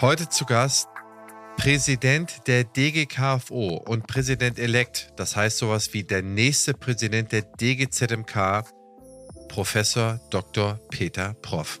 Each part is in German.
Heute zu Gast Präsident der DGKFO und Präsident-elekt, das heißt sowas wie der nächste Präsident der DGZMK, Professor Dr. Peter Proff.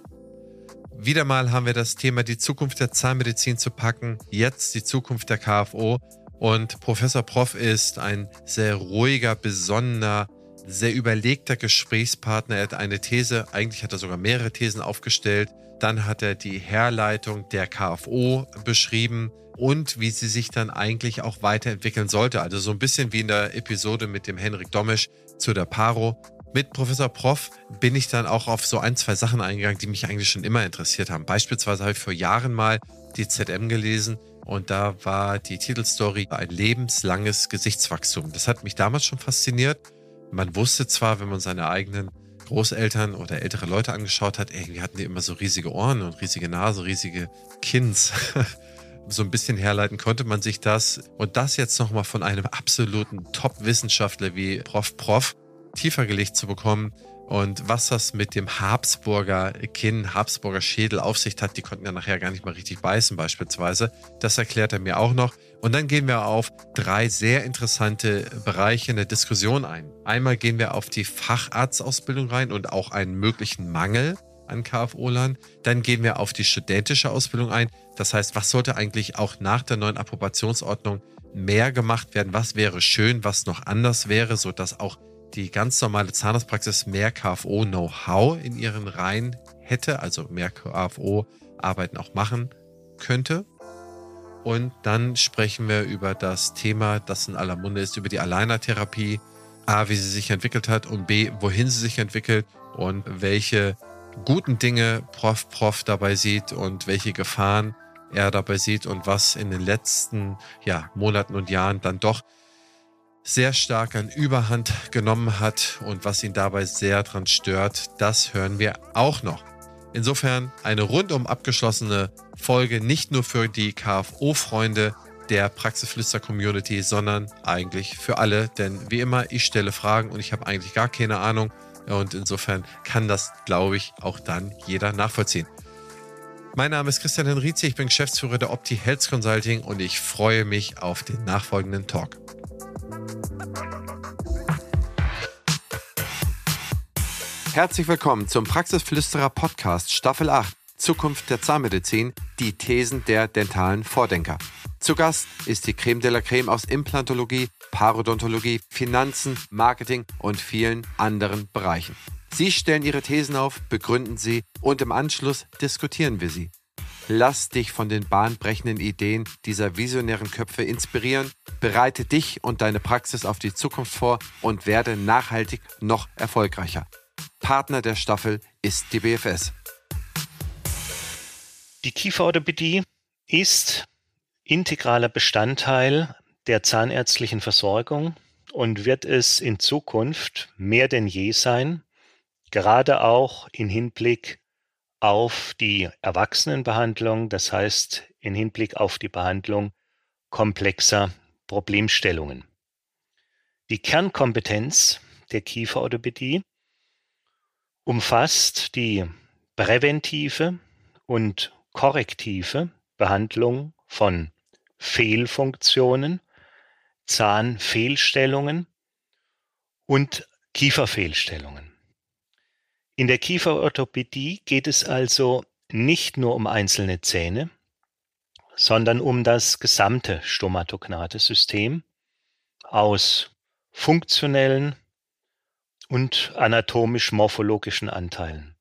Wieder mal haben wir das Thema die Zukunft der Zahnmedizin zu packen, jetzt die Zukunft der KFO und Professor Proff ist ein sehr ruhiger, besonnener, sehr überlegter Gesprächspartner. Er hat eine These, eigentlich hat er sogar mehrere Thesen aufgestellt. Dann hat er die Herleitung der KFO beschrieben und wie sie sich dann eigentlich auch weiterentwickeln sollte. Also so ein bisschen wie in der Episode mit dem Henrik Domisch zu der Paro. Mit Professor Prof bin ich dann auch auf so ein, zwei Sachen eingegangen, die mich eigentlich schon immer interessiert haben. Beispielsweise habe ich vor Jahren mal die ZM gelesen und da war die Titelstory ein lebenslanges Gesichtswachstum. Das hat mich damals schon fasziniert man wusste zwar, wenn man seine eigenen Großeltern oder ältere Leute angeschaut hat, irgendwie hatten die immer so riesige Ohren und riesige Nase, riesige Kinns. so ein bisschen herleiten konnte man sich das und das jetzt nochmal von einem absoluten Top-Wissenschaftler wie Prof. Prof. tiefer gelegt zu bekommen, und was das mit dem Habsburger Kinn, Habsburger Schädel auf sich hat, die konnten ja nachher gar nicht mal richtig beißen beispielsweise. Das erklärt er mir auch noch. Und dann gehen wir auf drei sehr interessante Bereiche in der Diskussion ein. Einmal gehen wir auf die Facharztausbildung rein und auch einen möglichen Mangel an KFO-Lern. Dann gehen wir auf die studentische Ausbildung ein. Das heißt, was sollte eigentlich auch nach der neuen Approbationsordnung mehr gemacht werden? Was wäre schön, was noch anders wäre, sodass auch die ganz normale Zahnarztpraxis mehr KFO-Know-how in ihren Reihen hätte, also mehr KFO-Arbeiten auch machen könnte. Und dann sprechen wir über das Thema, das in aller Munde ist, über die Alleinertherapie. A, wie sie sich entwickelt hat und B, wohin sie sich entwickelt und welche guten Dinge Prof. Prof dabei sieht und welche Gefahren er dabei sieht und was in den letzten ja, Monaten und Jahren dann doch sehr stark an Überhand genommen hat und was ihn dabei sehr dran stört, das hören wir auch noch. Insofern eine rundum abgeschlossene Folge, nicht nur für die KFO-Freunde der Praxisflüster-Community, sondern eigentlich für alle. Denn wie immer, ich stelle Fragen und ich habe eigentlich gar keine Ahnung. Und insofern kann das, glaube ich, auch dann jeder nachvollziehen. Mein Name ist Christian Henrizi, ich bin Geschäftsführer der Opti Health Consulting und ich freue mich auf den nachfolgenden Talk. Herzlich willkommen zum Praxisflüsterer Podcast Staffel 8 Zukunft der Zahnmedizin, die Thesen der dentalen Vordenker. Zu Gast ist die Creme de la Creme aus Implantologie, Parodontologie, Finanzen, Marketing und vielen anderen Bereichen. Sie stellen ihre Thesen auf, begründen sie und im Anschluss diskutieren wir sie. Lass dich von den bahnbrechenden Ideen dieser visionären Köpfe inspirieren, bereite dich und deine Praxis auf die Zukunft vor und werde nachhaltig noch erfolgreicher. Partner der Staffel ist die BFS. Die Kieferorthopädie ist integraler Bestandteil der zahnärztlichen Versorgung und wird es in Zukunft mehr denn je sein, gerade auch in Hinblick auf die Erwachsenenbehandlung, das heißt in Hinblick auf die Behandlung komplexer Problemstellungen. Die Kernkompetenz der Kieferorthopädie umfasst die präventive und korrektive Behandlung von Fehlfunktionen, Zahnfehlstellungen und Kieferfehlstellungen. In der Kieferorthopädie geht es also nicht nur um einzelne Zähne, sondern um das gesamte stomatognate System aus funktionellen, und anatomisch-morphologischen Anteilen.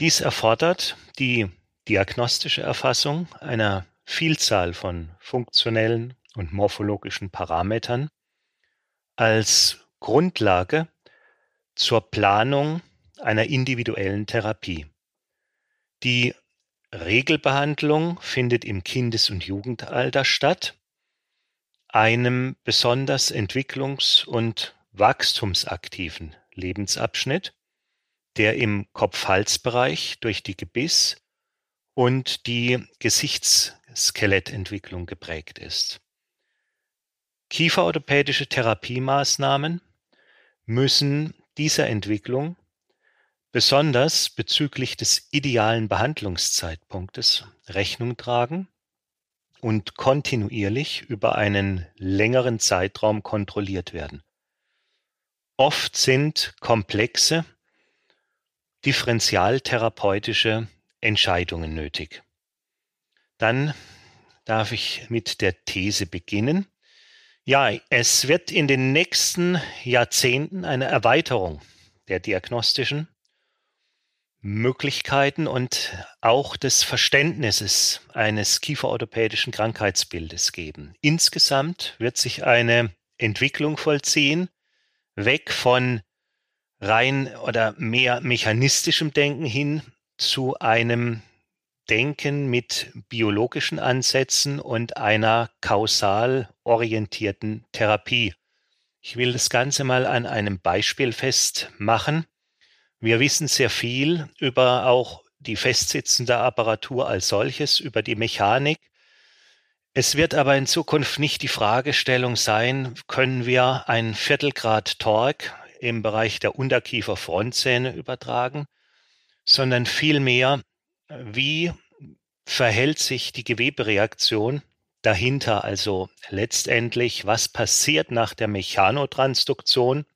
Dies erfordert die diagnostische Erfassung einer Vielzahl von funktionellen und morphologischen Parametern als Grundlage zur Planung einer individuellen Therapie. Die Regelbehandlung findet im Kindes- und Jugendalter statt, einem besonders entwicklungs- und wachstumsaktiven Lebensabschnitt, der im Kopf-Hals-Bereich durch die Gebiss- und die Gesichtsskelettentwicklung geprägt ist. Kieferorthopädische Therapiemaßnahmen müssen dieser Entwicklung besonders bezüglich des idealen Behandlungszeitpunktes Rechnung tragen und kontinuierlich über einen längeren Zeitraum kontrolliert werden. Oft sind komplexe differentialtherapeutische Entscheidungen nötig. Dann darf ich mit der These beginnen. Ja, es wird in den nächsten Jahrzehnten eine Erweiterung der diagnostischen Möglichkeiten und auch des Verständnisses eines kieferorthopädischen Krankheitsbildes geben. Insgesamt wird sich eine Entwicklung vollziehen, weg von rein oder mehr mechanistischem Denken hin zu einem Denken mit biologischen Ansätzen und einer kausal orientierten Therapie. Ich will das Ganze mal an einem Beispiel festmachen. Wir wissen sehr viel über auch die festsitzende Apparatur als solches, über die Mechanik. Es wird aber in Zukunft nicht die Fragestellung sein, können wir ein Viertelgrad Torque im Bereich der Unterkiefer-Frontzähne übertragen, sondern vielmehr, wie verhält sich die Gewebereaktion dahinter, also letztendlich, was passiert nach der Mechanotransduktion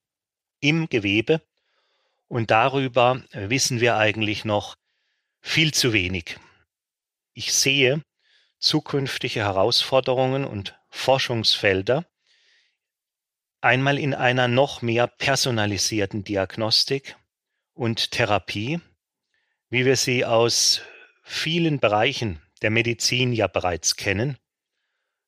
im Gewebe. Und darüber wissen wir eigentlich noch viel zu wenig. Ich sehe zukünftige Herausforderungen und Forschungsfelder einmal in einer noch mehr personalisierten Diagnostik und Therapie, wie wir sie aus vielen Bereichen der Medizin ja bereits kennen.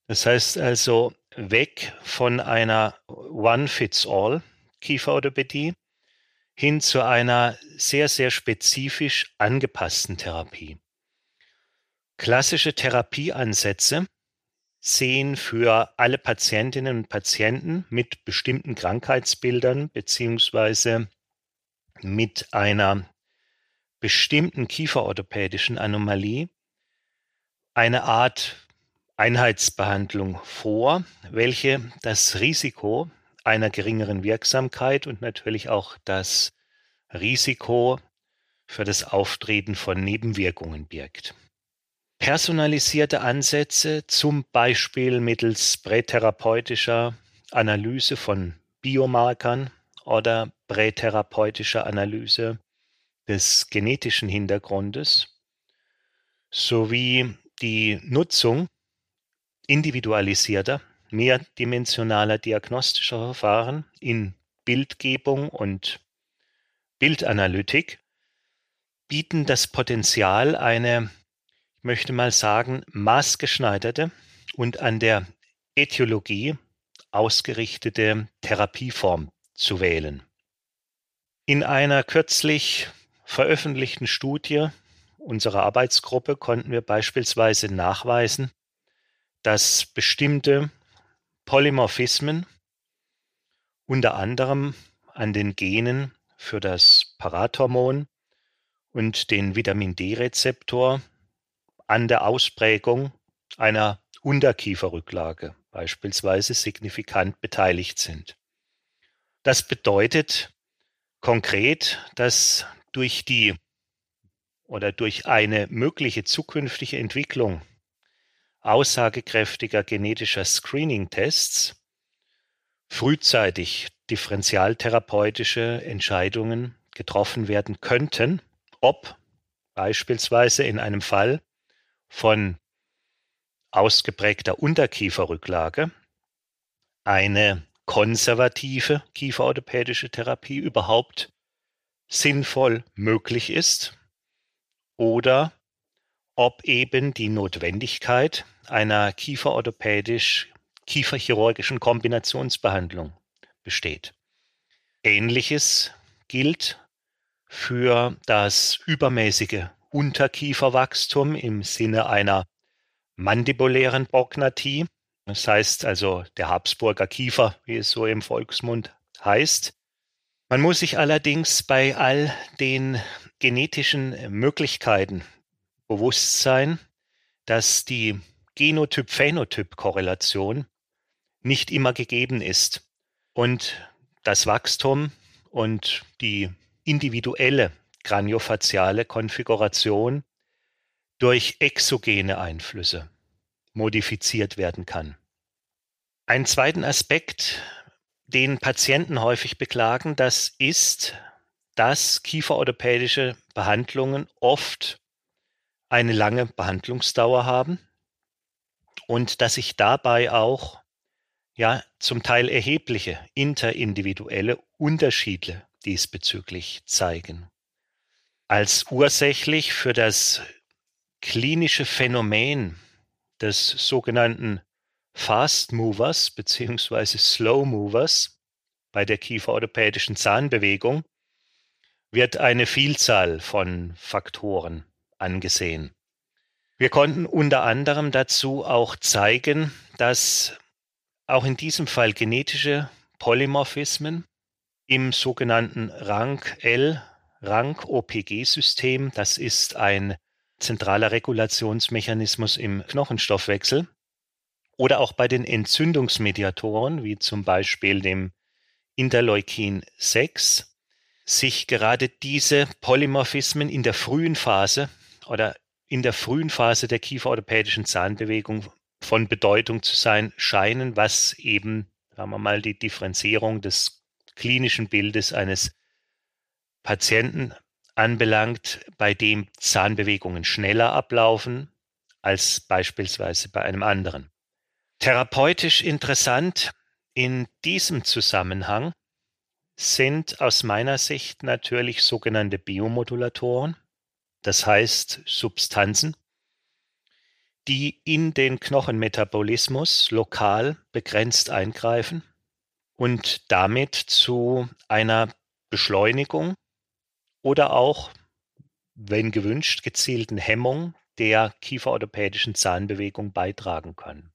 Das heißt also weg von einer One-Fits-All Kieferorthopädie hin zu einer sehr, sehr spezifisch angepassten Therapie. Klassische Therapieansätze sehen für alle Patientinnen und Patienten mit bestimmten Krankheitsbildern beziehungsweise mit einer bestimmten kieferorthopädischen Anomalie eine Art Einheitsbehandlung vor, welche das Risiko einer geringeren Wirksamkeit und natürlich auch das Risiko für das Auftreten von Nebenwirkungen birgt. Personalisierte Ansätze, zum Beispiel mittels prätherapeutischer Analyse von Biomarkern oder prätherapeutischer Analyse des genetischen Hintergrundes, sowie die Nutzung individualisierter, mehrdimensionaler diagnostischer Verfahren in Bildgebung und Bildanalytik bieten das Potenzial, eine ich möchte mal sagen, maßgeschneiderte und an der Äthiologie ausgerichtete Therapieform zu wählen. In einer kürzlich veröffentlichten Studie unserer Arbeitsgruppe konnten wir beispielsweise nachweisen, dass bestimmte Polymorphismen unter anderem an den Genen für das Parathormon und den Vitamin D-Rezeptor an der Ausprägung einer Unterkieferrücklage beispielsweise signifikant beteiligt sind. Das bedeutet konkret, dass durch die oder durch eine mögliche zukünftige Entwicklung aussagekräftiger genetischer Screening-Tests frühzeitig differentialtherapeutische Entscheidungen getroffen werden könnten, ob beispielsweise in einem Fall von ausgeprägter Unterkieferrücklage eine konservative kieferorthopädische Therapie überhaupt sinnvoll möglich ist oder ob eben die Notwendigkeit einer kieferorthopädisch kieferchirurgischen Kombinationsbehandlung besteht. Ähnliches gilt für das übermäßige Unterkieferwachstum im Sinne einer mandibulären Prognathie. Das heißt also der Habsburger Kiefer, wie es so im Volksmund heißt. Man muss sich allerdings bei all den genetischen Möglichkeiten bewusst sein, dass die Genotyp-Phänotyp-Korrelation nicht immer gegeben ist und das Wachstum und die individuelle kraniofaziale Konfiguration durch exogene Einflüsse modifiziert werden kann. Einen zweiten Aspekt, den Patienten häufig beklagen, das ist, dass kieferorthopädische Behandlungen oft eine lange Behandlungsdauer haben und dass sich dabei auch ja zum Teil erhebliche interindividuelle Unterschiede diesbezüglich zeigen. Als ursächlich für das klinische Phänomen des sogenannten Fast Movers bzw. Slow Movers bei der kieferorthopädischen Zahnbewegung wird eine Vielzahl von Faktoren angesehen. Wir konnten unter anderem dazu auch zeigen, dass auch in diesem Fall genetische Polymorphismen im sogenannten Rank-L, Rank-OPG-System, das ist ein zentraler Regulationsmechanismus im Knochenstoffwechsel, oder auch bei den Entzündungsmediatoren, wie zum Beispiel dem Interleukin 6, sich gerade diese Polymorphismen in der frühen Phase oder in der frühen Phase der kieferorthopädischen Zahnbewegung von Bedeutung zu sein scheinen, was eben, sagen wir mal, die Differenzierung des klinischen Bildes eines Patienten anbelangt, bei dem Zahnbewegungen schneller ablaufen als beispielsweise bei einem anderen. Therapeutisch interessant in diesem Zusammenhang sind aus meiner Sicht natürlich sogenannte Biomodulatoren, das heißt Substanzen, die in den Knochenmetabolismus lokal begrenzt eingreifen und damit zu einer Beschleunigung oder auch, wenn gewünscht, gezielten Hemmung der kieferorthopädischen Zahnbewegung beitragen können.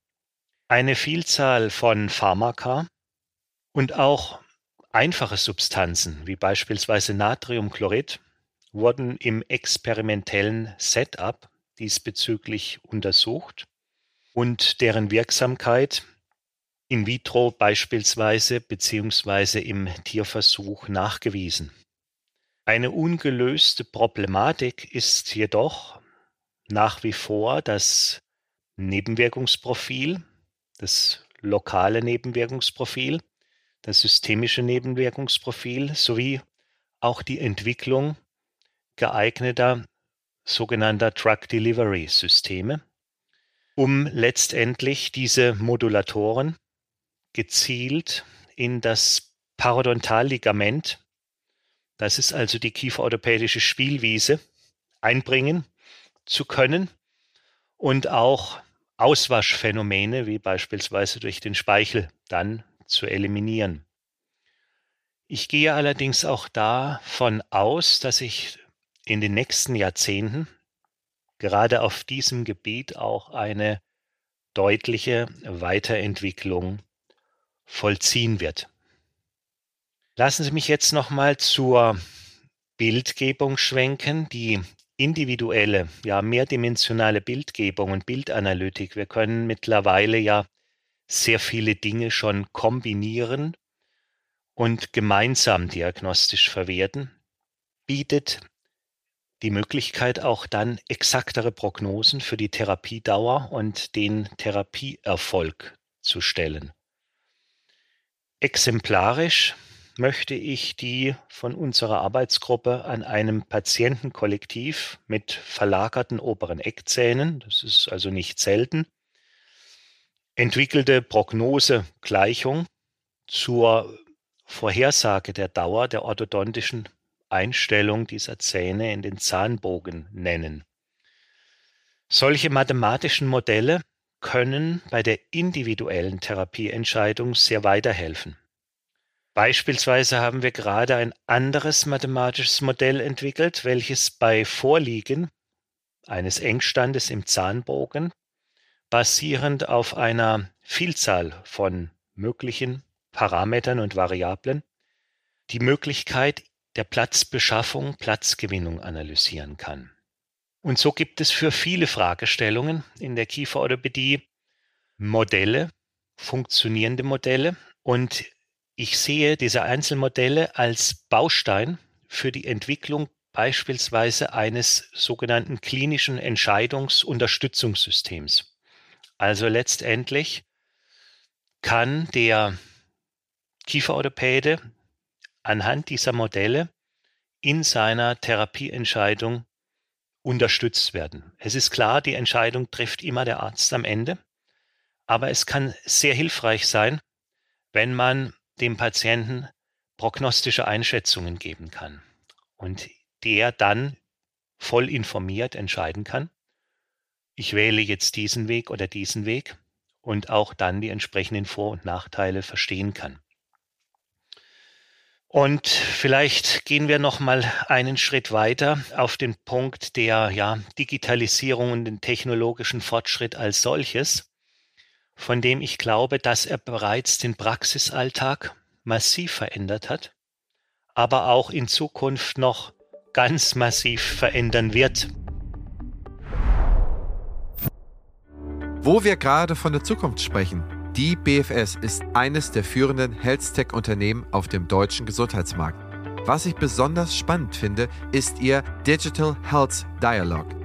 Eine Vielzahl von Pharmaka und auch einfache Substanzen wie beispielsweise Natriumchlorid wurden im experimentellen Setup diesbezüglich untersucht und deren Wirksamkeit in vitro beispielsweise beziehungsweise im Tierversuch nachgewiesen. Eine ungelöste Problematik ist jedoch nach wie vor das Nebenwirkungsprofil, das lokale Nebenwirkungsprofil, das systemische Nebenwirkungsprofil sowie auch die Entwicklung geeigneter sogenannter Drug Delivery Systeme, um letztendlich diese Modulatoren gezielt in das Parodontalligament, das ist also die kieferorthopädische Spielwiese, einbringen zu können und auch Auswaschphänomene wie beispielsweise durch den Speichel dann zu eliminieren. Ich gehe allerdings auch davon aus, dass sich in den nächsten Jahrzehnten gerade auf diesem Gebiet auch eine deutliche Weiterentwicklung vollziehen wird. Lassen Sie mich jetzt nochmal zur Bildgebung schwenken, die individuelle, ja mehrdimensionale Bildgebung und Bildanalytik. Wir können mittlerweile ja sehr viele Dinge schon kombinieren und gemeinsam diagnostisch verwerten, bietet die Möglichkeit, auch dann exaktere Prognosen für die Therapiedauer und den Therapieerfolg zu stellen. Exemplarisch möchte ich die von unserer Arbeitsgruppe an einem Patientenkollektiv mit verlagerten oberen Eckzähnen, das ist also nicht selten, entwickelte Prognosegleichung zur Vorhersage der Dauer der orthodontischen Einstellung dieser Zähne in den Zahnbogen nennen. Solche mathematischen Modelle können bei der individuellen Therapieentscheidung sehr weiterhelfen. Beispielsweise haben wir gerade ein anderes mathematisches Modell entwickelt, welches bei Vorliegen eines Engstandes im Zahnbogen basierend auf einer Vielzahl von möglichen Parametern und Variablen die Möglichkeit der Platzbeschaffung, Platzgewinnung analysieren kann. Und so gibt es für viele Fragestellungen in der Kieferorthopädie Modelle, funktionierende Modelle. Und ich sehe diese Einzelmodelle als Baustein für die Entwicklung beispielsweise eines sogenannten klinischen Entscheidungsunterstützungssystems. Also letztendlich kann der Kieferorthopäde anhand dieser Modelle in seiner Therapieentscheidung unterstützt werden. Es ist klar, die Entscheidung trifft immer der Arzt am Ende, aber es kann sehr hilfreich sein, wenn man dem Patienten prognostische Einschätzungen geben kann und der dann voll informiert entscheiden kann, ich wähle jetzt diesen Weg oder diesen Weg und auch dann die entsprechenden Vor- und Nachteile verstehen kann. Und vielleicht gehen wir noch mal einen Schritt weiter auf den Punkt der ja, Digitalisierung und den technologischen Fortschritt als solches, von dem ich glaube, dass er bereits den Praxisalltag massiv verändert hat, aber auch in Zukunft noch ganz massiv verändern wird. Wo wir gerade von der Zukunft sprechen, die BFS ist eines der führenden Health-Tech-Unternehmen auf dem deutschen Gesundheitsmarkt. Was ich besonders spannend finde, ist ihr Digital Health Dialogue.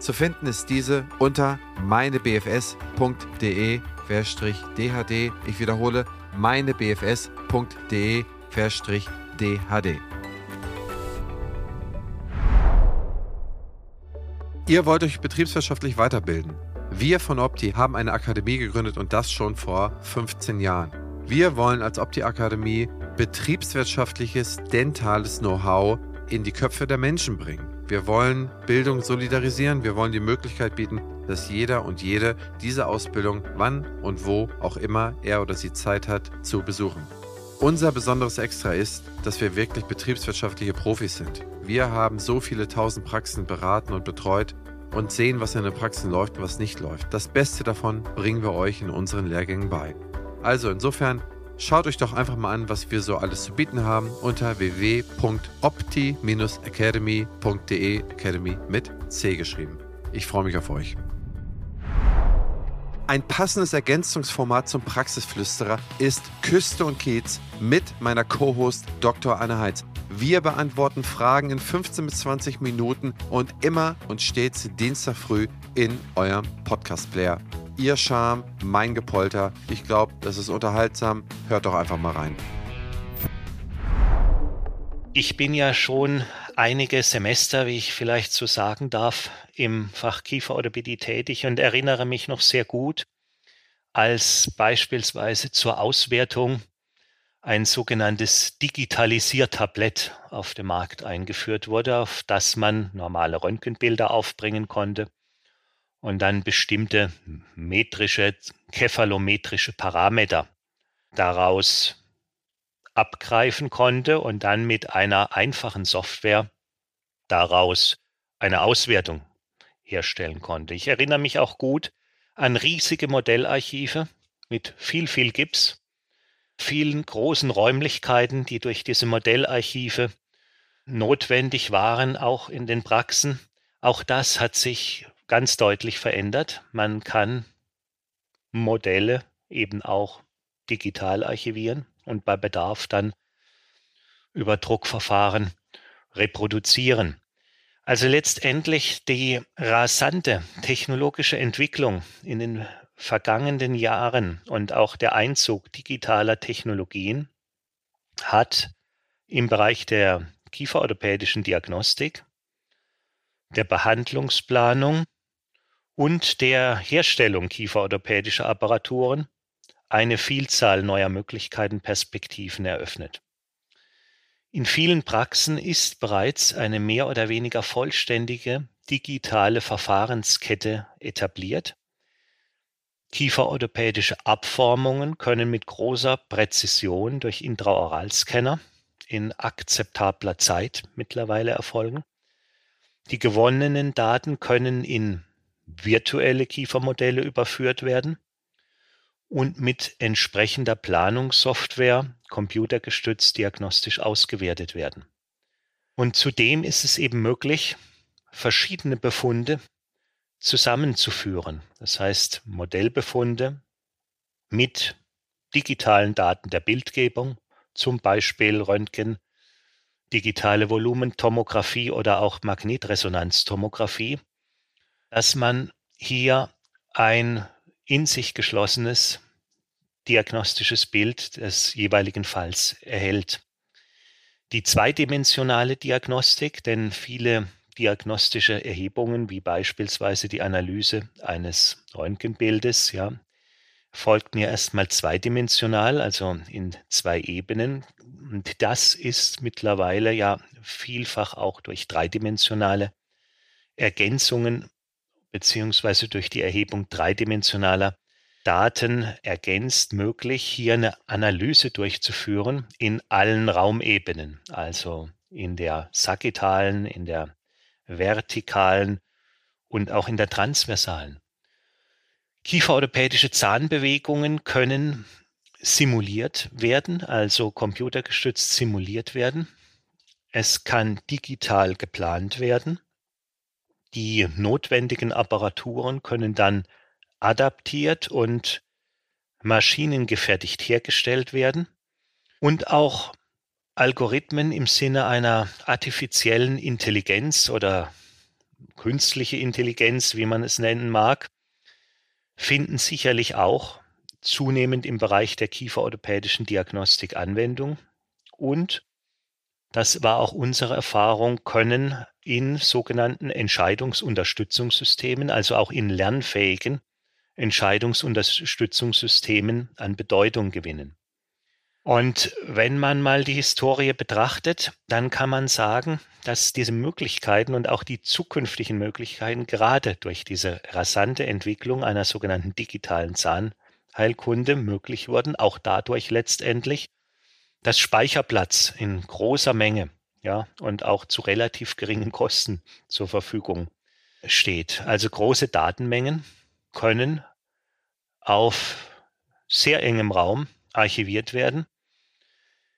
Zu finden ist diese unter meinebfs.de-dhd. Ich wiederhole, meinebfs.de-dhd. Ihr wollt euch betriebswirtschaftlich weiterbilden. Wir von Opti haben eine Akademie gegründet und das schon vor 15 Jahren. Wir wollen als Opti Akademie betriebswirtschaftliches, dentales Know-how in die Köpfe der Menschen bringen. Wir wollen Bildung solidarisieren. Wir wollen die Möglichkeit bieten, dass jeder und jede diese Ausbildung wann und wo auch immer er oder sie Zeit hat zu besuchen. Unser besonderes Extra ist, dass wir wirklich betriebswirtschaftliche Profis sind. Wir haben so viele tausend Praxen beraten und betreut und sehen, was in den Praxen läuft und was nicht läuft. Das Beste davon bringen wir euch in unseren Lehrgängen bei. Also insofern schaut euch doch einfach mal an, was wir so alles zu bieten haben unter www.opti-academy.de Academy mit C geschrieben. Ich freue mich auf euch. Ein passendes Ergänzungsformat zum Praxisflüsterer ist Küste und Kiez mit meiner Co-Host Dr. Anne Heitz. Wir beantworten Fragen in 15 bis 20 Minuten und immer und stets Dienstag früh in eurem Podcast-Player. Ihr Charme, mein Gepolter. Ich glaube, das ist unterhaltsam. Hört doch einfach mal rein. Ich bin ja schon einige Semester, wie ich vielleicht so sagen darf, im Fach Kieferorthopädie tätig und erinnere mich noch sehr gut, als beispielsweise zur Auswertung ein sogenanntes Digitalisiertablett auf dem Markt eingeführt wurde, auf das man normale Röntgenbilder aufbringen konnte und dann bestimmte metrische, kephalometrische Parameter daraus abgreifen konnte und dann mit einer einfachen Software daraus eine Auswertung herstellen konnte. Ich erinnere mich auch gut an riesige Modellarchive mit viel, viel Gips, vielen großen Räumlichkeiten, die durch diese Modellarchive notwendig waren, auch in den Praxen. Auch das hat sich ganz deutlich verändert. Man kann Modelle eben auch digital archivieren und bei Bedarf dann über Druckverfahren reproduzieren. Also letztendlich die rasante technologische Entwicklung in den vergangenen Jahren und auch der Einzug digitaler Technologien hat im Bereich der kieferorthopädischen Diagnostik, der Behandlungsplanung und der Herstellung kieferorthopädischer Apparaturen eine Vielzahl neuer Möglichkeiten, Perspektiven eröffnet. In vielen Praxen ist bereits eine mehr oder weniger vollständige digitale Verfahrenskette etabliert. Kieferorthopädische Abformungen können mit großer Präzision durch Intraoralscanner in akzeptabler Zeit mittlerweile erfolgen. Die gewonnenen Daten können in virtuelle Kiefermodelle überführt werden und mit entsprechender Planungssoftware computergestützt diagnostisch ausgewertet werden. Und zudem ist es eben möglich, verschiedene Befunde zusammenzuführen. Das heißt, Modellbefunde mit digitalen Daten der Bildgebung, zum Beispiel Röntgen, digitale Volumentomographie oder auch Magnetresonanztomographie, dass man hier ein in sich geschlossenes diagnostisches Bild des jeweiligen Falls erhält. Die zweidimensionale Diagnostik, denn viele diagnostische Erhebungen, wie beispielsweise die Analyse eines Röntgenbildes, ja, folgten ja erstmal zweidimensional, also in zwei Ebenen. Und das ist mittlerweile ja vielfach auch durch dreidimensionale Ergänzungen beziehungsweise durch die Erhebung dreidimensionaler Daten ergänzt möglich, hier eine Analyse durchzuführen in allen Raumebenen, also in der sagittalen, in der vertikalen und auch in der transversalen. Kieferorthopädische Zahnbewegungen können simuliert werden, also computergestützt simuliert werden. Es kann digital geplant werden. Die notwendigen Apparaturen können dann adaptiert und maschinengefertigt hergestellt werden und auch Algorithmen im Sinne einer artifiziellen Intelligenz oder künstliche Intelligenz, wie man es nennen mag, finden sicherlich auch zunehmend im Bereich der kieferorthopädischen Diagnostik Anwendung und das war auch unsere Erfahrung, können in sogenannten Entscheidungsunterstützungssystemen, also auch in lernfähigen Entscheidungsunterstützungssystemen an Bedeutung gewinnen. Und wenn man mal die Historie betrachtet, dann kann man sagen, dass diese Möglichkeiten und auch die zukünftigen Möglichkeiten gerade durch diese rasante Entwicklung einer sogenannten digitalen Zahnheilkunde möglich wurden, auch dadurch letztendlich, dass Speicherplatz in großer Menge ja, und auch zu relativ geringen Kosten zur Verfügung steht. Also große Datenmengen können auf sehr engem Raum archiviert werden.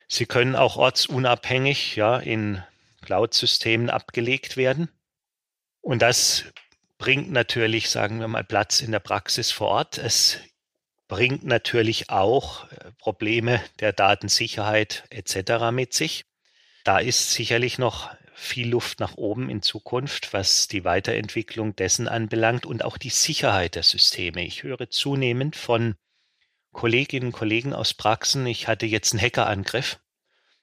Sie können auch ortsunabhängig ja, in Cloud-Systemen abgelegt werden. Und das bringt natürlich, sagen wir mal, Platz in der Praxis vor Ort. Es bringt natürlich auch äh, Probleme der Datensicherheit etc. mit sich. Da ist sicherlich noch viel Luft nach oben in Zukunft, was die Weiterentwicklung dessen anbelangt und auch die Sicherheit der Systeme. Ich höre zunehmend von Kolleginnen und Kollegen aus Praxen, ich hatte jetzt einen Hackerangriff,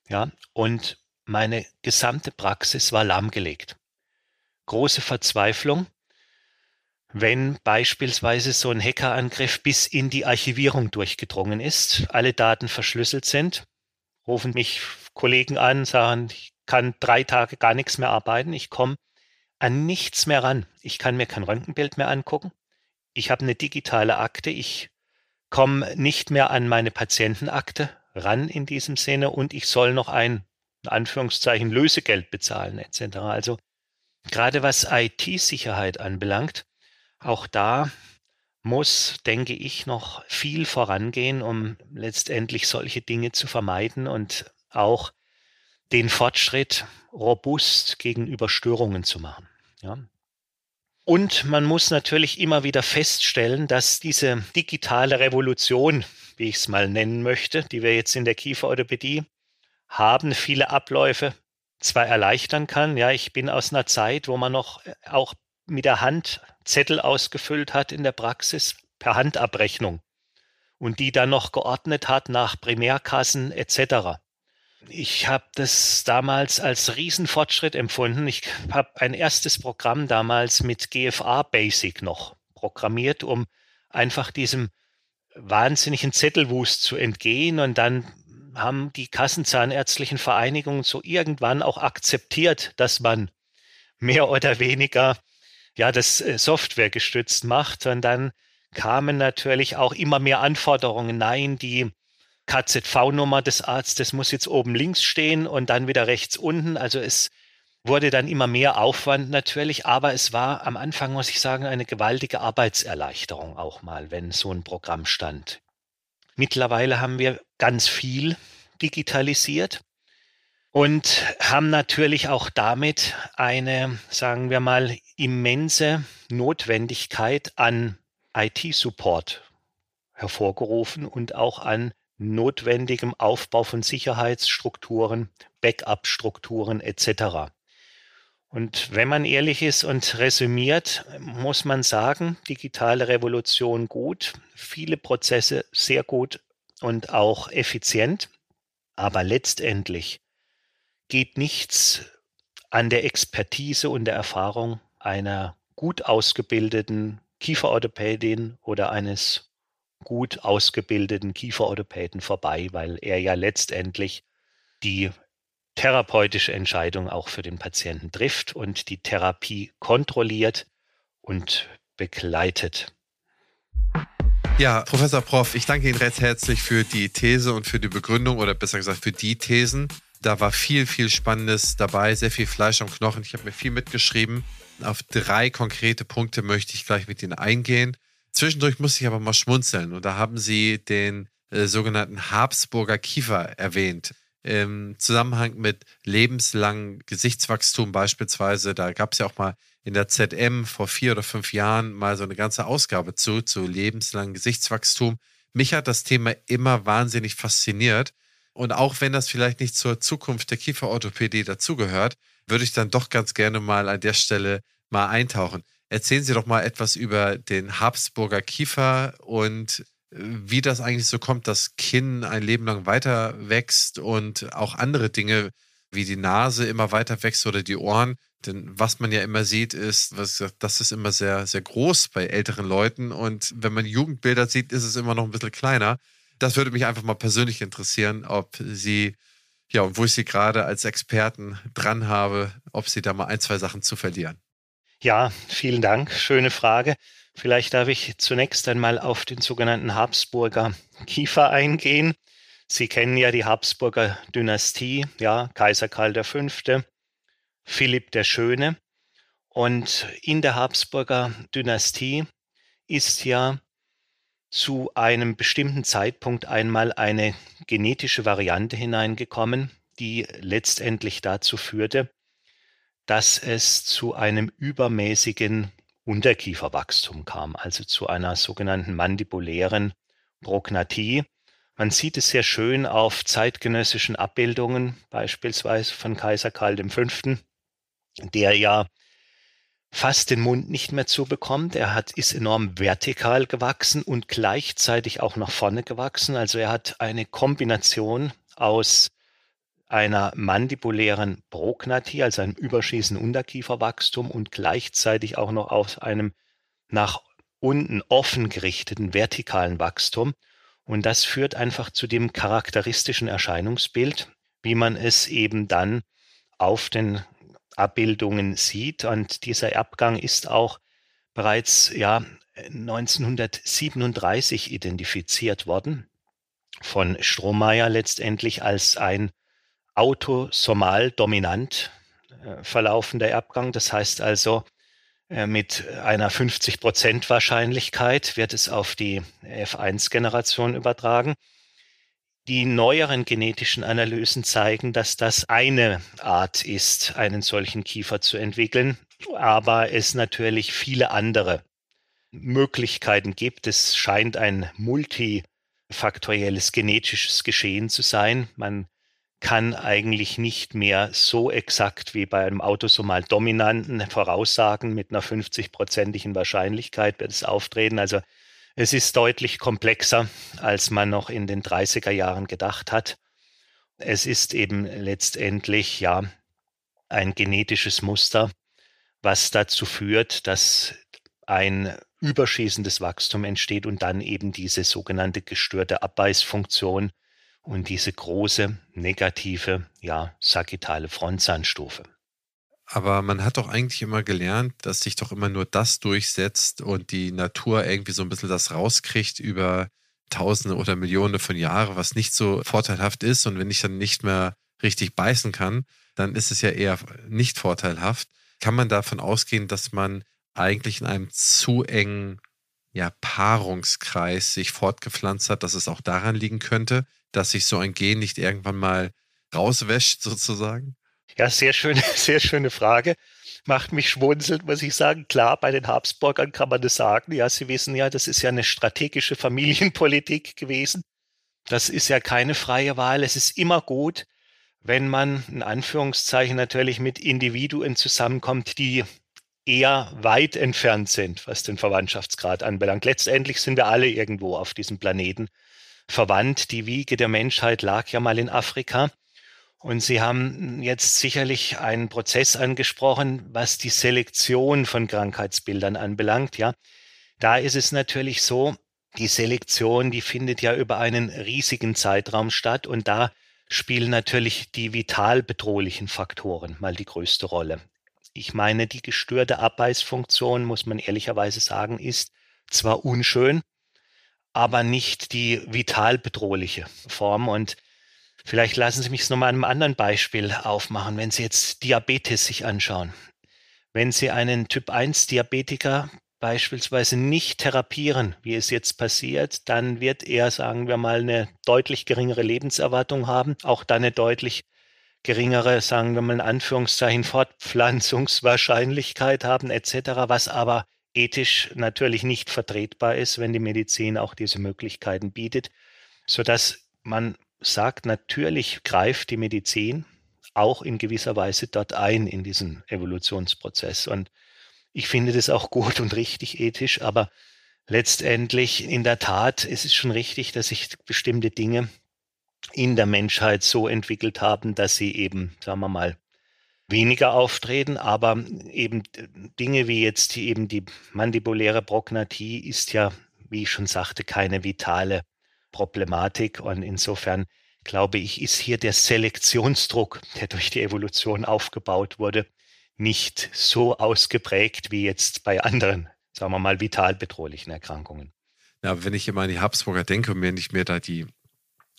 ja, und meine gesamte Praxis war lahmgelegt. Große Verzweiflung, wenn beispielsweise so ein Hackerangriff bis in die Archivierung durchgedrungen ist, alle Daten verschlüsselt sind, rufen mich Kollegen an, sagen, ich kann drei Tage gar nichts mehr arbeiten, ich komme an nichts mehr ran. Ich kann mir kein Röntgenbild mehr angucken. Ich habe eine digitale Akte, ich komme nicht mehr an meine Patientenakte ran in diesem Sinne und ich soll noch ein, in Anführungszeichen, Lösegeld bezahlen etc. Also gerade was IT-Sicherheit anbelangt, auch da muss, denke ich, noch viel vorangehen, um letztendlich solche Dinge zu vermeiden und auch den Fortschritt robust gegenüber Störungen zu machen. Ja. Und man muss natürlich immer wieder feststellen, dass diese digitale Revolution, wie ich es mal nennen möchte, die wir jetzt in der Kieferorthopädie haben, viele Abläufe zwar erleichtern kann. Ja, ich bin aus einer Zeit, wo man noch äh, auch mit der Hand Zettel ausgefüllt hat in der Praxis per Handabrechnung und die dann noch geordnet hat nach Primärkassen etc. Ich habe das damals als Riesenfortschritt empfunden. Ich habe ein erstes Programm damals mit GFA Basic noch programmiert, um einfach diesem wahnsinnigen Zettelwust zu entgehen. Und dann haben die Kassenzahnärztlichen Vereinigungen so irgendwann auch akzeptiert, dass man mehr oder weniger ja das äh, Software gestützt macht. Und dann kamen natürlich auch immer mehr Anforderungen. Nein, die KZV-Nummer des Arztes muss jetzt oben links stehen und dann wieder rechts unten. Also es wurde dann immer mehr Aufwand natürlich, aber es war am Anfang, muss ich sagen, eine gewaltige Arbeitserleichterung auch mal, wenn so ein Programm stand. Mittlerweile haben wir ganz viel digitalisiert und haben natürlich auch damit eine, sagen wir mal, immense Notwendigkeit an IT-Support hervorgerufen und auch an notwendigem Aufbau von Sicherheitsstrukturen, Backup-Strukturen etc. Und wenn man ehrlich ist und resümiert, muss man sagen, digitale Revolution gut, viele Prozesse sehr gut und auch effizient, aber letztendlich geht nichts an der Expertise und der Erfahrung einer gut ausgebildeten Kieferorthopädin oder eines gut ausgebildeten Kieferorthopäden vorbei, weil er ja letztendlich die therapeutische Entscheidung auch für den Patienten trifft und die Therapie kontrolliert und begleitet. Ja, Professor Prof, ich danke Ihnen recht herzlich für die These und für die Begründung oder besser gesagt für die Thesen. Da war viel, viel Spannendes dabei, sehr viel Fleisch am Knochen. Ich habe mir viel mitgeschrieben. Auf drei konkrete Punkte möchte ich gleich mit Ihnen eingehen. Zwischendurch musste ich aber mal schmunzeln und da haben Sie den äh, sogenannten Habsburger Kiefer erwähnt im Zusammenhang mit lebenslangem Gesichtswachstum beispielsweise. Da gab es ja auch mal in der ZM vor vier oder fünf Jahren mal so eine ganze Ausgabe zu, zu lebenslangem Gesichtswachstum. Mich hat das Thema immer wahnsinnig fasziniert. Und auch wenn das vielleicht nicht zur Zukunft der Kieferorthopädie dazugehört, würde ich dann doch ganz gerne mal an der Stelle mal eintauchen. Erzählen Sie doch mal etwas über den Habsburger Kiefer und wie das eigentlich so kommt, dass Kinn ein Leben lang weiter wächst und auch andere Dinge wie die Nase immer weiter wächst oder die Ohren. Denn was man ja immer sieht, ist, das ist immer sehr, sehr groß bei älteren Leuten. Und wenn man Jugendbilder sieht, ist es immer noch ein bisschen kleiner. Das würde mich einfach mal persönlich interessieren, ob Sie, ja, wo ich Sie gerade als Experten dran habe, ob Sie da mal ein, zwei Sachen zu verlieren. Ja, vielen Dank. Schöne Frage. Vielleicht darf ich zunächst einmal auf den sogenannten Habsburger Kiefer eingehen. Sie kennen ja die Habsburger Dynastie, ja, Kaiser Karl V., Philipp der Schöne. Und in der Habsburger Dynastie ist ja zu einem bestimmten Zeitpunkt einmal eine genetische Variante hineingekommen, die letztendlich dazu führte, dass es zu einem übermäßigen Unterkieferwachstum kam, also zu einer sogenannten mandibulären Prognathie. Man sieht es sehr schön auf zeitgenössischen Abbildungen, beispielsweise von Kaiser Karl V., der ja fast den Mund nicht mehr zubekommt. Er hat, ist enorm vertikal gewachsen und gleichzeitig auch nach vorne gewachsen. Also er hat eine Kombination aus einer mandibulären Prognathie, also einem überschießenden Unterkieferwachstum und gleichzeitig auch noch aus einem nach unten offen gerichteten vertikalen Wachstum. Und das führt einfach zu dem charakteristischen Erscheinungsbild, wie man es eben dann auf den Abbildungen sieht. Und dieser Erbgang ist auch bereits ja 1937 identifiziert worden von Strohmeier letztendlich als ein autosomal dominant äh, verlaufender Erbgang. Das heißt also, äh, mit einer 50 Prozent Wahrscheinlichkeit wird es auf die F1-Generation übertragen. Die neueren genetischen Analysen zeigen, dass das eine Art ist, einen solchen Kiefer zu entwickeln, aber es natürlich viele andere Möglichkeiten gibt. Es scheint ein multifaktorielles genetisches Geschehen zu sein. Man kann eigentlich nicht mehr so exakt wie bei einem autosomal dominanten voraussagen mit einer 50-prozentigen Wahrscheinlichkeit wird es auftreten. Also es ist deutlich komplexer, als man noch in den 30er Jahren gedacht hat. Es ist eben letztendlich ja ein genetisches Muster, was dazu führt, dass ein überschießendes Wachstum entsteht und dann eben diese sogenannte gestörte Abbeißfunktion und diese große negative, ja, sagittale Frontzahnstufe. Aber man hat doch eigentlich immer gelernt, dass sich doch immer nur das durchsetzt und die Natur irgendwie so ein bisschen das rauskriegt über Tausende oder Millionen von Jahren, was nicht so vorteilhaft ist. Und wenn ich dann nicht mehr richtig beißen kann, dann ist es ja eher nicht vorteilhaft. Kann man davon ausgehen, dass man eigentlich in einem zu engen ja, Paarungskreis sich fortgepflanzt hat, dass es auch daran liegen könnte, dass sich so ein Gen nicht irgendwann mal rauswäscht, sozusagen? Ja, sehr schöne, sehr schöne Frage. Macht mich schmunzeln, muss ich sagen. Klar, bei den Habsburgern kann man das sagen. Ja, Sie wissen ja, das ist ja eine strategische Familienpolitik gewesen. Das ist ja keine freie Wahl. Es ist immer gut, wenn man in Anführungszeichen natürlich mit Individuen zusammenkommt, die eher weit entfernt sind, was den Verwandtschaftsgrad anbelangt. Letztendlich sind wir alle irgendwo auf diesem Planeten verwandt. Die Wiege der Menschheit lag ja mal in Afrika. Und Sie haben jetzt sicherlich einen Prozess angesprochen, was die Selektion von Krankheitsbildern anbelangt. Ja, da ist es natürlich so, die Selektion, die findet ja über einen riesigen Zeitraum statt und da spielen natürlich die vital bedrohlichen Faktoren mal die größte Rolle. Ich meine, die gestörte Abbeißfunktion, muss man ehrlicherweise sagen, ist zwar unschön, aber nicht die vital bedrohliche Form. Und vielleicht lassen Sie mich es nochmal an einem anderen Beispiel aufmachen. Wenn Sie jetzt Diabetes sich anschauen, wenn Sie einen Typ 1 Diabetiker beispielsweise nicht therapieren, wie es jetzt passiert, dann wird er, sagen wir mal, eine deutlich geringere Lebenserwartung haben, auch dann eine deutlich geringere, sagen wir mal in Anführungszeichen, Fortpflanzungswahrscheinlichkeit haben etc., was aber ethisch natürlich nicht vertretbar ist, wenn die Medizin auch diese Möglichkeiten bietet, sodass man sagt, natürlich greift die Medizin auch in gewisser Weise dort ein in diesen Evolutionsprozess. Und ich finde das auch gut und richtig ethisch, aber letztendlich in der Tat ist es schon richtig, dass sich bestimmte Dinge in der Menschheit so entwickelt haben, dass sie eben, sagen wir mal, weniger auftreten, aber eben Dinge wie jetzt eben die mandibuläre Prognathie ist ja, wie ich schon sagte, keine vitale Problematik und insofern glaube ich, ist hier der Selektionsdruck, der durch die Evolution aufgebaut wurde, nicht so ausgeprägt wie jetzt bei anderen, sagen wir mal, vital bedrohlichen Erkrankungen. Ja, wenn ich immer an die Habsburger denke und wenn ich mir da die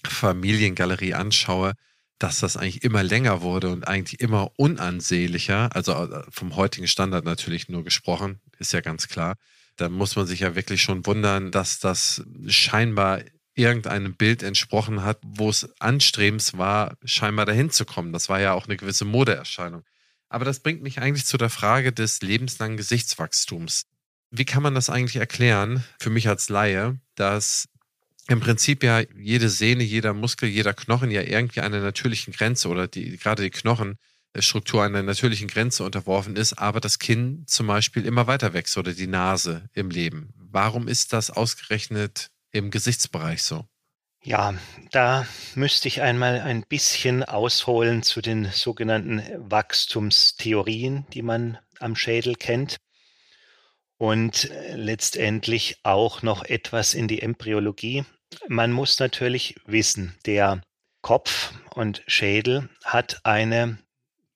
Familiengalerie anschaue, dass das eigentlich immer länger wurde und eigentlich immer unansehnlicher, also äh, vom heutigen Standard natürlich nur gesprochen, ist ja ganz klar. Da muss man sich ja wirklich schon wundern, dass das scheinbar irgendeinem Bild entsprochen hat, wo es anstrebens war, scheinbar dahin zu kommen. Das war ja auch eine gewisse Modeerscheinung. Aber das bringt mich eigentlich zu der Frage des lebenslangen Gesichtswachstums. Wie kann man das eigentlich erklären, für mich als Laie, dass im Prinzip ja jede Sehne, jeder Muskel, jeder Knochen ja irgendwie einer natürlichen Grenze oder die, gerade die Knochenstruktur einer natürlichen Grenze unterworfen ist, aber das Kinn zum Beispiel immer weiter wächst oder die Nase im Leben. Warum ist das ausgerechnet im Gesichtsbereich so? Ja, da müsste ich einmal ein bisschen ausholen zu den sogenannten Wachstumstheorien, die man am Schädel kennt. Und äh, letztendlich auch noch etwas in die Embryologie. Man muss natürlich wissen, der Kopf und Schädel hat eine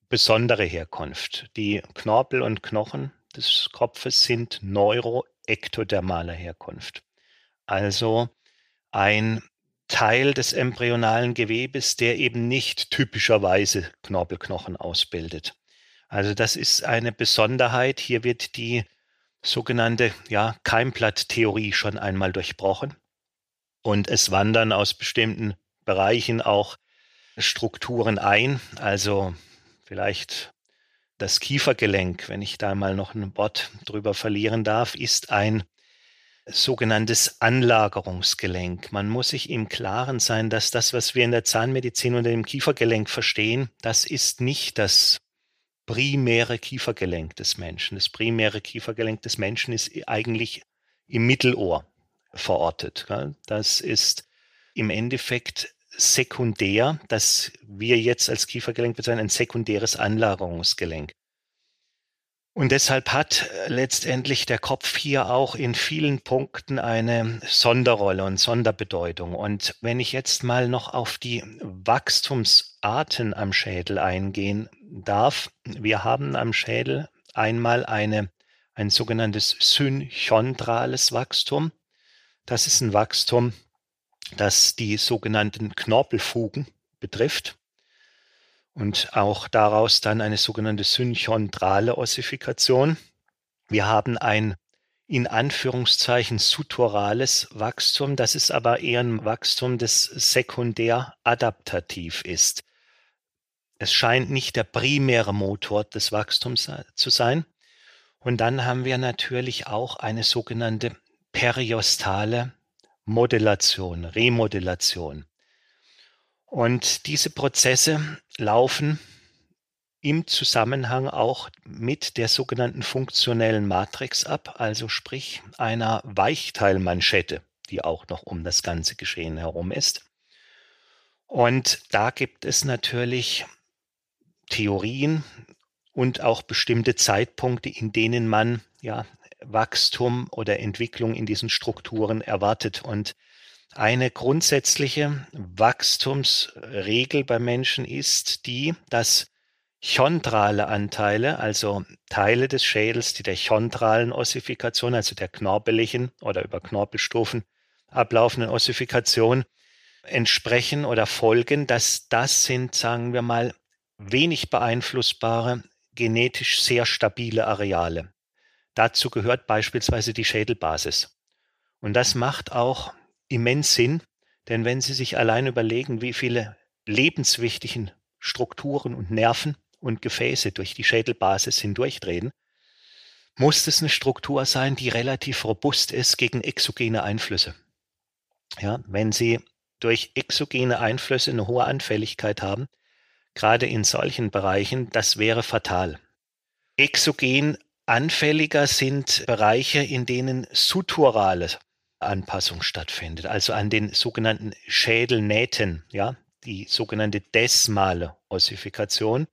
besondere Herkunft. Die Knorpel und Knochen des Kopfes sind neuroektodermaler Herkunft. Also ein Teil des embryonalen Gewebes, der eben nicht typischerweise Knorpelknochen ausbildet. Also das ist eine Besonderheit. Hier wird die sogenannte ja, Keimblatttheorie schon einmal durchbrochen. Und es wandern aus bestimmten Bereichen auch Strukturen ein. Also vielleicht das Kiefergelenk, wenn ich da mal noch ein Wort drüber verlieren darf, ist ein sogenanntes Anlagerungsgelenk. Man muss sich im Klaren sein, dass das, was wir in der Zahnmedizin unter dem Kiefergelenk verstehen, das ist nicht das primäre Kiefergelenk des Menschen. Das primäre Kiefergelenk des Menschen ist eigentlich im Mittelohr verortet. Das ist im Endeffekt sekundär, dass wir jetzt als Kiefergelenk bezeichnen, ein sekundäres Anlagerungsgelenk. Und deshalb hat äh, letztendlich der Kopf hier auch in vielen Punkten eine Sonderrolle und Sonderbedeutung. Und wenn ich jetzt mal noch auf die Wachstumsarten am Schädel eingehen darf, wir haben am Schädel einmal eine, ein sogenanntes synchondrales Wachstum. Das ist ein Wachstum, das die sogenannten Knorpelfugen betrifft. und auch daraus dann eine sogenannte synchrondrale Ossifikation. Wir haben ein in Anführungszeichen suturales Wachstum, das ist aber eher ein Wachstum, das sekundär adaptativ ist. Es scheint nicht der primäre Motor des Wachstums zu sein. Und dann haben wir natürlich auch eine sogenannte periostale Modellation, Remodellation. Und diese Prozesse laufen im Zusammenhang auch mit der sogenannten funktionellen Matrix ab, also sprich einer Weichteilmanschette, die auch noch um das ganze Geschehen herum ist. Und da gibt es natürlich Theorien und auch bestimmte Zeitpunkte, in denen man ja Wachstum oder Entwicklung in diesen Strukturen erwartet. Und eine grundsätzliche Wachstumsregel bei Menschen ist die, dass chondrale Anteile, also Teile des Schädels, die der chondralen Ossifikation, also der knorpeligen oder über Knorpelstufen ablaufenden Ossifikation entsprechen oder folgen, dass das sind, sagen wir mal, wenig beeinflussbare, genetisch sehr stabile Areale. Dazu gehört beispielsweise die Schädelbasis. Und das macht auch immens Sinn, denn wenn Sie sich allein überlegen, wie viele lebenswichtigen Strukturen und Nerven und Gefäße durch die Schädelbasis hindurchdrehen, muss es eine Struktur sein, die relativ robust ist gegen exogene Einflüsse. Ja, wenn Sie durch exogene Einflüsse eine hohe Anfälligkeit haben, gerade in solchen Bereichen, das wäre fatal. Exogen anfälliger sind Bereiche, in denen suturale Anpassung stattfindet, also an den sogenannten Schädelnähten, ja, die sogenannte desmale Ossifikation.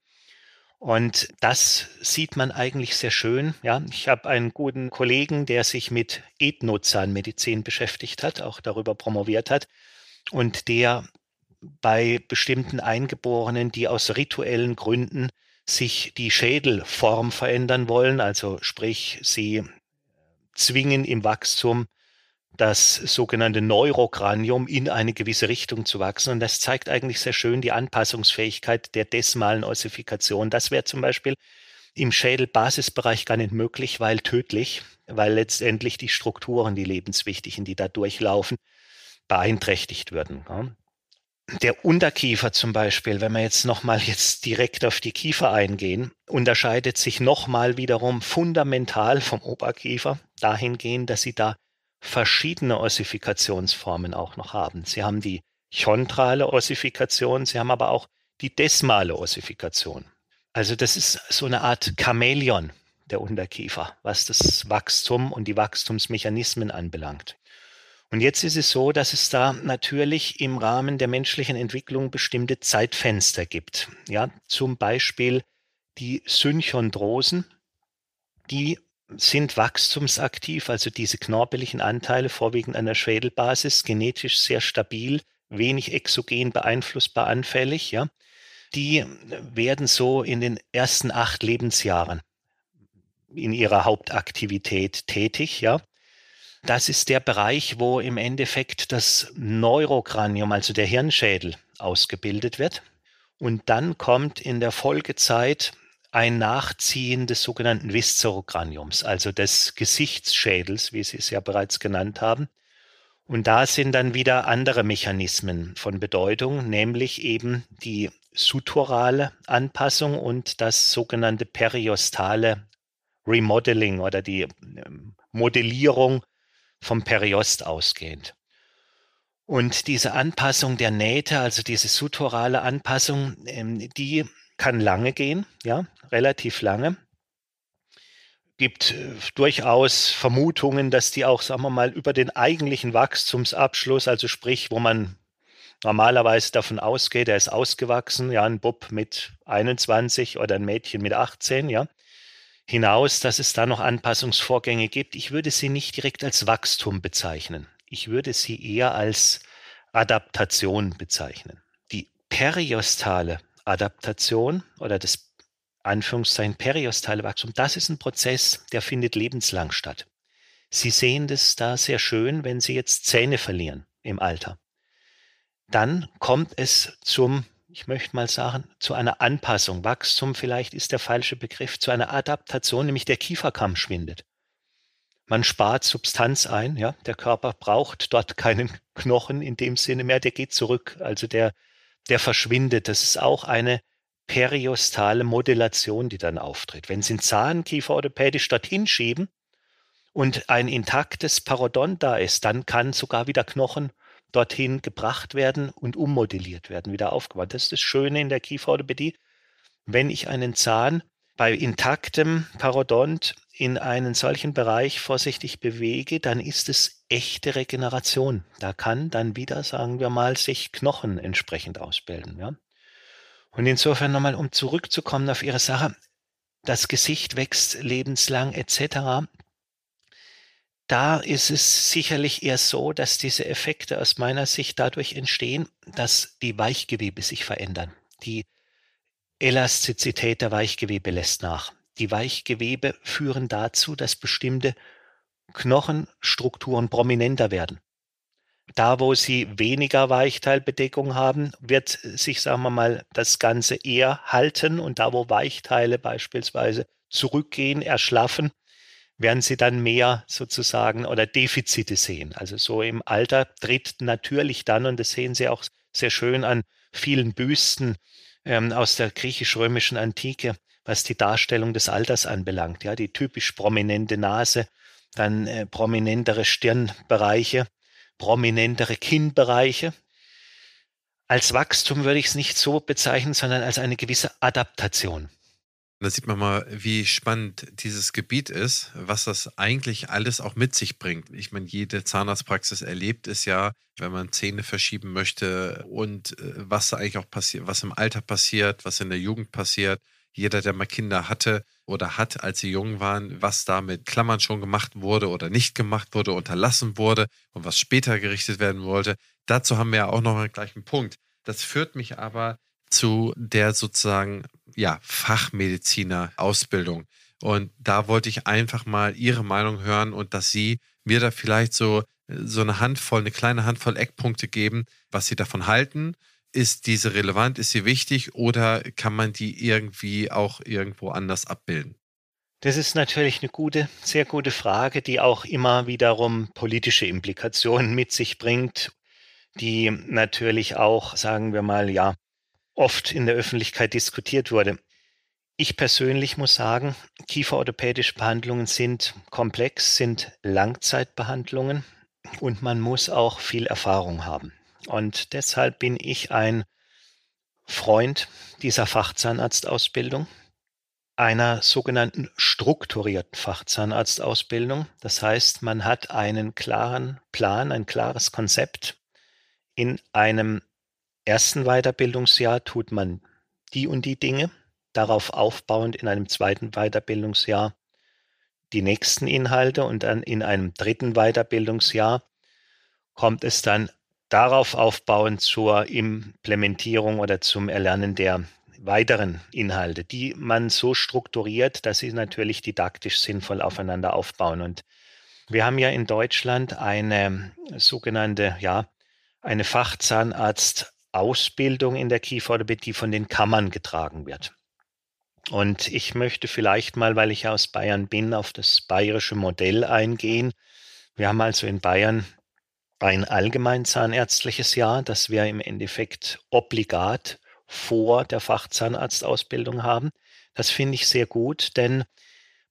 Und das sieht man eigentlich sehr schön. Ja, ich habe einen guten Kollegen, der sich mit Ethnozahnmedizin beschäftigt hat, auch darüber promoviert hat und der bei bestimmten Eingeborenen, die aus rituellen Gründen sich die Schädelform verändern wollen, also sprich, sie zwingen im Wachstum das sogenannte Neurokranium in eine gewisse Richtung zu wachsen. Und das zeigt eigentlich sehr schön die Anpassungsfähigkeit der desmalen Ossifikation. Das wäre zum Beispiel im Schädelbasisbereich gar nicht möglich, weil tödlich, weil letztendlich die Strukturen, die lebenswichtigen, die da durchlaufen, beeinträchtigt würden. Der Unterkiefer zum Beispiel, wenn wir jetzt nochmal jetzt direkt auf die Kiefer eingehen, unterscheidet sich nochmal wiederum fundamental vom Oberkiefer dahingehend, dass sie da verschiedene Ossifikationsformen auch noch haben. Sie haben die chondrale Ossifikation, sie haben aber auch die desmale Ossifikation. Also das ist so eine Art Chamäleon der Unterkiefer, was das Wachstum und die Wachstumsmechanismen anbelangt. Und jetzt ist es so, dass es da natürlich im Rahmen der menschlichen Entwicklung bestimmte Zeitfenster gibt. Ja, zum Beispiel die Synchondrosen, die sind wachstumsaktiv, also diese knorpeligen Anteile vorwiegend an der Schädelbasis, genetisch sehr stabil, wenig exogen beeinflussbar anfällig, ja. Die werden so in den ersten acht Lebensjahren in ihrer Hauptaktivität tätig, ja. Das ist der Bereich, wo im Endeffekt das Neurokranium, also der Hirnschädel, ausgebildet wird. Und dann kommt in der Folgezeit ein Nachziehen des sogenannten Viszerokraniums, also des Gesichtsschädels, wie Sie es ja bereits genannt haben. Und da sind dann wieder andere Mechanismen von Bedeutung, nämlich eben die suturale Anpassung und das sogenannte periostale Remodeling oder die ähm, Modellierung vom Periost ausgehend. Und diese Anpassung der Nähte, also diese suturale Anpassung, ähm, die kann lange gehen, ja, relativ lange. Gibt äh, durchaus Vermutungen, dass die auch, sagen wir mal, über den eigentlichen Wachstumsabschluss, also sprich, wo man normalerweise davon ausgeht, er ist ausgewachsen, ja, ein Bub mit 21 oder ein Mädchen mit 18, ja, hinaus, dass es da noch Anpassungsvorgänge gibt. Ich würde sie nicht direkt als Wachstum bezeichnen. Ich würde sie eher als Adaptation bezeichnen. Die periostale Adaptation oder das Anführungszeichen periostale Wachstum, das ist ein Prozess, der findet lebenslang statt. Sie sehen das da sehr schön, wenn Sie jetzt Zähne verlieren im Alter. Dann kommt es zum ich möchte mal sagen, zu einer Anpassung. Wachstum vielleicht ist der falsche Begriff, zu einer Adaptation, nämlich der Kieferkamm schwindet. Man spart Substanz ein, ja, der Körper braucht dort keinen Knochen in dem Sinne mehr, der geht zurück, also der, der verschwindet. Das ist auch eine periostale Modellation, die dann auftritt. Wenn Sie einen Zahn kieferorthopädisch dorthin schieben und ein intaktes Parodont da ist, dann kann sogar wieder Knochen dorthin gebracht werden und ummodelliert werden, wieder aufgebaut. Das ist das Schöne in der Kieferorthopädie. Wenn ich einen Zahn bei intaktem Parodont in einen solchen Bereich vorsichtig bewege, dann ist es echte Regeneration. Da kann dann wieder, sagen wir mal, sich Knochen entsprechend ausbilden. Ja? Und insofern nochmal, um zurückzukommen auf Ihre Sache, das Gesicht wächst lebenslang etc da ist es sicherlich eher so, dass diese Effekte aus meiner Sicht dadurch entstehen, dass die Weichgewebe sich verändern. Die Elastizität der Weichgewebe lässt nach. Die Weichgewebe führen dazu, dass bestimmte Knochenstrukturen prominenter werden. Da, wo sie weniger Weichteilbedeckung haben, wird sich, sagen wir mal, das Ganze eher halten und da, wo Weichteile beispielsweise zurückgehen, erschlaffen, werden sie dann mehr sozusagen oder Defizite sehen. Also so im Alter tritt natürlich dann, und das sehen Sie auch sehr schön an vielen Büsten ähm, aus der griechisch-römischen Antike, was die Darstellung des Alters anbelangt. Ja, die typisch prominente Nase, dann äh, prominentere Stirnbereiche, prominentere Kinnbereiche. Als Wachstum würde ich es nicht so bezeichnen, sondern als eine gewisse Adaptation. Da sieht man mal, wie spannend dieses Gebiet ist, was das eigentlich alles auch mit sich bringt. Ich meine, jede Zahnarztpraxis erlebt es ja, wenn man Zähne verschieben möchte und äh, was da eigentlich auch passiert, was im Alter passiert, was in der Jugend passiert. Jeder, der mal Kinder hatte oder hat, als sie jung waren, was da mit Klammern schon gemacht wurde oder nicht gemacht wurde, unterlassen wurde und was später gerichtet werden wollte. Dazu haben wir ja auch noch einen gleichen Punkt. Das führt mich aber zu der sozusagen ja, Fachmediziner-Ausbildung. Und da wollte ich einfach mal Ihre Meinung hören und dass Sie mir da vielleicht so, so eine Handvoll, eine kleine Handvoll Eckpunkte geben, was Sie davon halten. Ist diese relevant? Ist sie wichtig? Oder kann man die irgendwie auch irgendwo anders abbilden? Das ist natürlich eine gute, sehr gute Frage, die auch immer wiederum politische Implikationen mit sich bringt, die natürlich auch, sagen wir mal, ja, oft in der Öffentlichkeit diskutiert wurde. Ich persönlich muss sagen, kieferorthopädische Behandlungen sind komplex, sind Langzeitbehandlungen und man muss auch viel Erfahrung haben. Und deshalb bin ich ein Freund dieser Fachzahnarztausbildung, einer sogenannten strukturierten Fachzahnarztausbildung. Das heißt, man hat einen klaren Plan, ein klares Konzept in einem ersten Weiterbildungsjahr tut man die und die Dinge, darauf aufbauend in einem zweiten Weiterbildungsjahr die nächsten Inhalte und dann in einem dritten Weiterbildungsjahr kommt es dann darauf aufbauend zur Implementierung oder zum Erlernen der weiteren Inhalte, die man so strukturiert, dass sie natürlich didaktisch sinnvoll aufeinander aufbauen. Und wir haben ja in Deutschland eine sogenannte, ja, eine Fachzahnarzt Ausbildung in der Kieferorthopädie von den Kammern getragen wird. Und ich möchte vielleicht mal, weil ich aus Bayern bin, auf das bayerische Modell eingehen. Wir haben also in Bayern ein allgemein zahnärztliches Jahr, das wir im Endeffekt obligat vor der Fachzahnarztausbildung haben. Das finde ich sehr gut, denn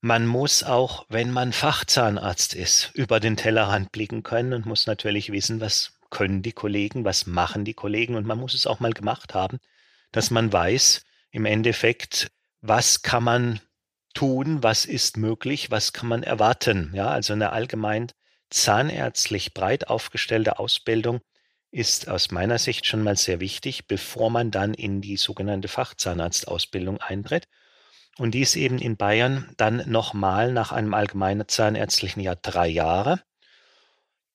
man muss auch, wenn man Fachzahnarzt ist, über den Tellerrand blicken können und muss natürlich wissen, was können die Kollegen, was machen die Kollegen und man muss es auch mal gemacht haben, dass man weiß, im Endeffekt, was kann man tun, was ist möglich, was kann man erwarten. Ja, also eine allgemein zahnärztlich breit aufgestellte Ausbildung ist aus meiner Sicht schon mal sehr wichtig, bevor man dann in die sogenannte Fachzahnarztausbildung eintritt. Und dies eben in Bayern dann nochmal nach einem allgemeinen zahnärztlichen Jahr drei Jahre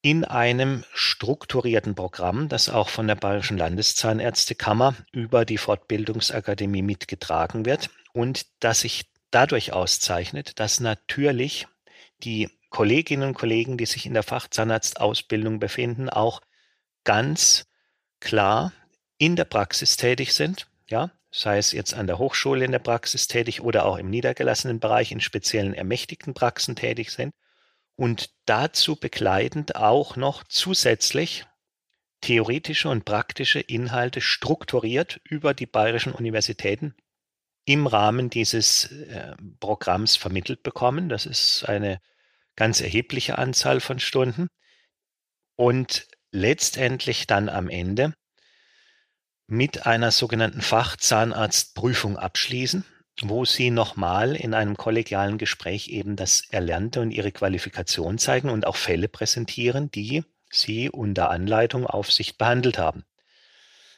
in einem strukturierten Programm, das auch von der Bayerischen Landeszahnärztekammer über die Fortbildungsakademie mitgetragen wird und das sich dadurch auszeichnet, dass natürlich die Kolleginnen und Kollegen, die sich in der Fachzahnarztausbildung befinden, auch ganz klar in der Praxis tätig sind, ja, sei es jetzt an der Hochschule in der Praxis tätig oder auch im niedergelassenen Bereich in speziellen ermächtigten Praxen tätig sind und dazu begleitend auch noch zusätzlich theoretische und praktische Inhalte strukturiert über die bayerischen Universitäten im Rahmen dieses äh, Programms vermittelt bekommen. Das ist eine ganz erhebliche Anzahl von Stunden. Und letztendlich dann am Ende mit einer sogenannten Fachzahnarztprüfung abschließen, wo Sie nochmal in einem kollegialen Gespräch eben das Erlernte und Ihre Qualifikation zeigen und auch Fälle präsentieren, die Sie unter Anleitung Aufsicht behandelt haben.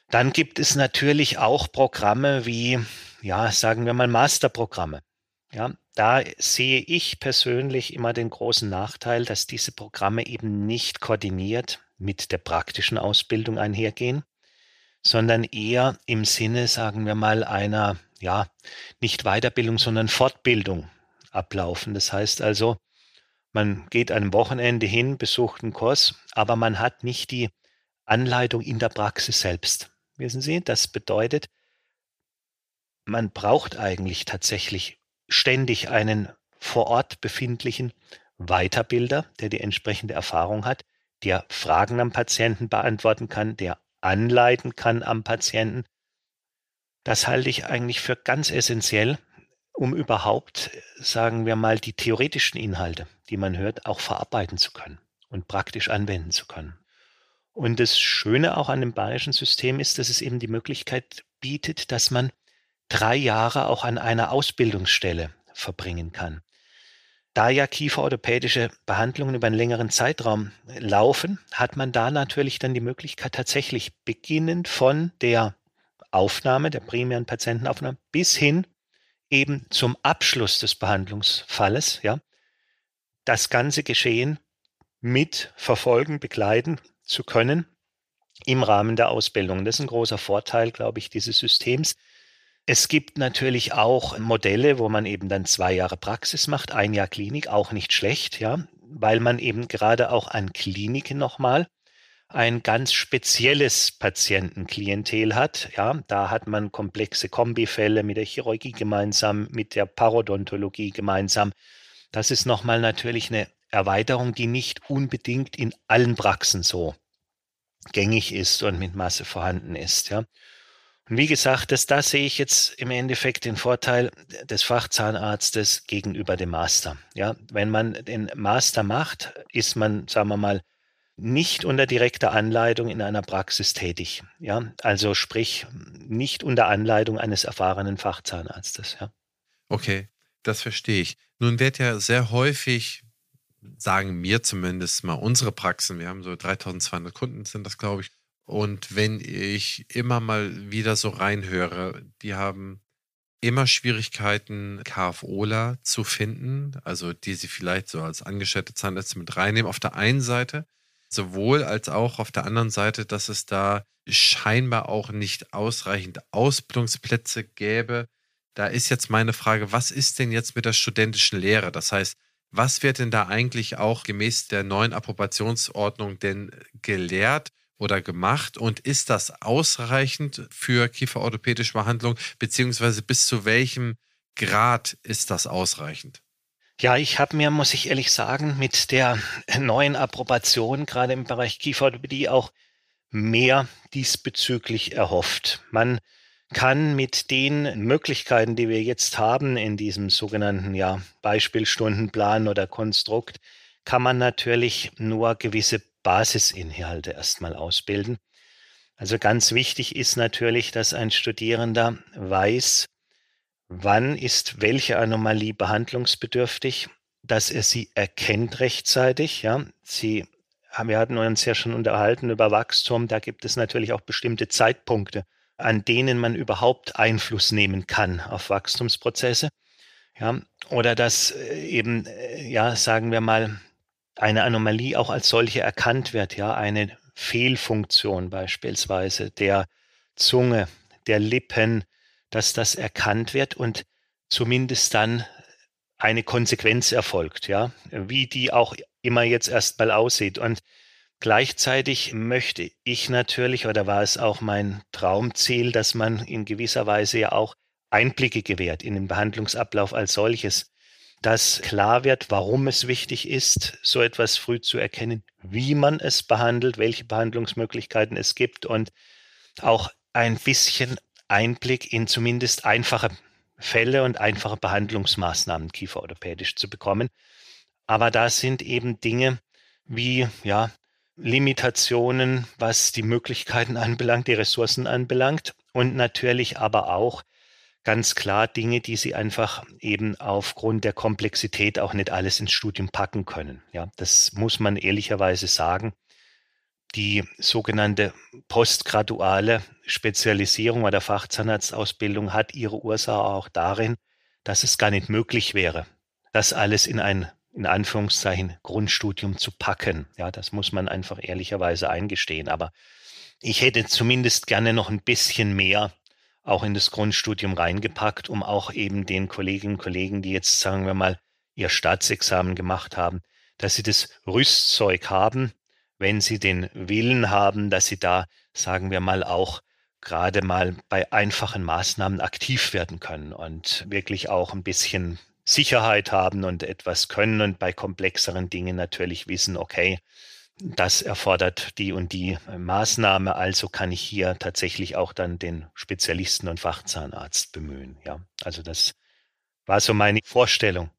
Dann gibt es natürlich auch Programme wie, ja, sagen wir mal Masterprogramme. Ja, da sehe ich persönlich immer den großen Nachteil, dass diese Programme eben nicht koordiniert mit der praktischen Ausbildung einhergehen, sondern eher im Sinne, sagen wir mal, einer, ja, nicht Weiterbildung, sondern Fortbildung ablaufen. Das heißt also, man geht einem Wochenende hin, besucht einen Kurs, aber man hat nicht die Anleitung in der Praxis selbst. Wissen Sie, das bedeutet, man braucht eigentlich tatsächlich ständig einen vor Ort befindlichen Weiterbilder, der die entsprechende Erfahrung hat, der Fragen am Patienten beantworten kann, der anleiten kann am Patienten. Das halte ich eigentlich für ganz essentiell, um überhaupt, sagen wir mal, die theoretischen Inhalte, die man hört, auch verarbeiten zu können und praktisch anwenden zu können. Und das Schöne auch an dem bayerischen System ist, dass es eben die Möglichkeit bietet, dass man drei Jahre auch an einer Ausbildungsstelle verbringen kann. Da ja kieferorthopädische Behandlungen über einen längeren Zeitraum laufen, hat man da natürlich dann die Möglichkeit, tatsächlich beginnend von der Aufnahme, der primären Patientenaufnahme, bis hin eben zum Abschluss des Behandlungsfalles, ja, das ganze Geschehen mit verfolgen, begleiten zu können im Rahmen der Ausbildung. Das ist ein großer Vorteil, glaube ich, dieses Systems. Es gibt natürlich auch Modelle, wo man eben dann zwei Jahre Praxis macht, ein Jahr Klinik, auch nicht schlecht, ja, weil man eben gerade auch an Kliniken nochmal ein ganz spezielles Patientenklientel hat. Ja, da hat man komplexe Kombifälle mit der Chirurgie gemeinsam, mit der Parodontologie gemeinsam. Das ist nochmal natürlich eine Erweiterung, die nicht unbedingt in allen Praxen so gängig ist und mit Masse vorhanden ist. Ja. Und wie gesagt, das, da sehe ich jetzt im Endeffekt den Vorteil des Fachzahnarztes gegenüber dem Master. Ja, wenn man den Master macht, ist man, sagen wir mal, nicht unter direkter Anleitung in einer Praxis tätig. Ja, also sprich nicht unter Anleitung eines erfahrenen Fachzahnarztes. Ja. Okay, das verstehe ich. Nun wird ja sehr häufig, sagen mir zumindest mal unsere Praxen, wir haben so 3200 Kunden, sind das glaube ich. Und wenn ich immer mal wieder so reinhöre, die haben immer Schwierigkeiten, KFOler zu finden, also die sie vielleicht so als angestellte Zahnärzte mit reinnehmen. Auf der einen Seite sowohl als auch auf der anderen Seite, dass es da scheinbar auch nicht ausreichend Ausbildungsplätze gäbe. Da ist jetzt meine Frage, was ist denn jetzt mit der studentischen Lehre? Das heißt, was wird denn da eigentlich auch gemäß der neuen Approbationsordnung denn gelehrt oder gemacht? Und ist das ausreichend für kieferorthopädische Behandlung, beziehungsweise bis zu welchem Grad ist das ausreichend? Ja, ich habe mir, muss ich ehrlich sagen, mit der neuen Approbation gerade im Bereich Kieferorthopädie auch mehr diesbezüglich erhofft. Man kann mit den Möglichkeiten, die wir jetzt haben in diesem sogenannten ja, Beispielstundenplan oder Konstrukt, kann man natürlich nur gewisse Basisinhalte erstmal ausbilden. Also ganz wichtig ist natürlich, dass ein Studierender weiß, wann ist welche Anomalie behandlungsbedürftig, dass er sie erkennt rechtzeitig. Ja, sie wir hatten uns ja schon unterhalten über Wachstum. Da gibt es natürlich auch bestimmte Zeitpunkte, an denen man überhaupt Einfluss nehmen kann auf Wachstumsprozesse. Ja, oder dass äh, eben, äh, ja, sagen wir mal, eine Anomalie auch als solche erkannt wird. Ja, eine Fehlfunktion beispielsweise der Zunge, der Lippen, dass das erkannt wird und zumindest dann eine Konsequenz erfolgt, ja, wie die auch immer jetzt erstmal aussieht. Und Gleichzeitig möchte ich natürlich, oder war es auch mein Traumziel, dass man in gewisser Weise ja auch Einblicke gewährt in den Behandlungsablauf als solches, dass klar wird, warum es wichtig ist, so etwas früh zu erkennen, wie man es behandelt, welche Behandlungsmöglichkeiten es gibt und auch ein bisschen Einblick in zumindest einfache Fälle und einfache Behandlungsmaßnahmen kieferorthopädisch zu bekommen. Aber da sind eben Dinge wie ja, Limitationen, was die Möglichkeiten anbelangt, die Ressourcen anbelangt und natürlich aber auch ganz klar Dinge, die sie einfach eben aufgrund der Komplexität auch nicht alles ins Studium packen können. Ja, das muss man ehrlicherweise sagen. Die sogenannte postgraduale Spezialisierung oder Fachzahnarztausbildung hat ihre Ursache auch darin, dass es gar nicht möglich wäre, das alles in ein in Anführungszeichen Grundstudium zu packen. Ja, das muss man einfach ehrlicherweise eingestehen. Aber ich hätte zumindest gerne noch ein bisschen mehr auch in das Grundstudium reingepackt, um auch eben den Kolleginnen und Kollegen, die jetzt, sagen wir mal, ihr Staatsexamen gemacht haben, dass sie das Rüstzeug haben, wenn sie den Willen haben, dass sie da, sagen wir mal, auch gerade mal bei einfachen Maßnahmen aktiv werden können und wirklich auch ein bisschen Sicherheit haben und etwas können und bei komplexeren Dingen natürlich wissen, okay, das erfordert die und die Maßnahme, also kann ich hier tatsächlich auch dann den Spezialisten und Fachzahnarzt bemühen. Ja, also das war so meine Vorstellung.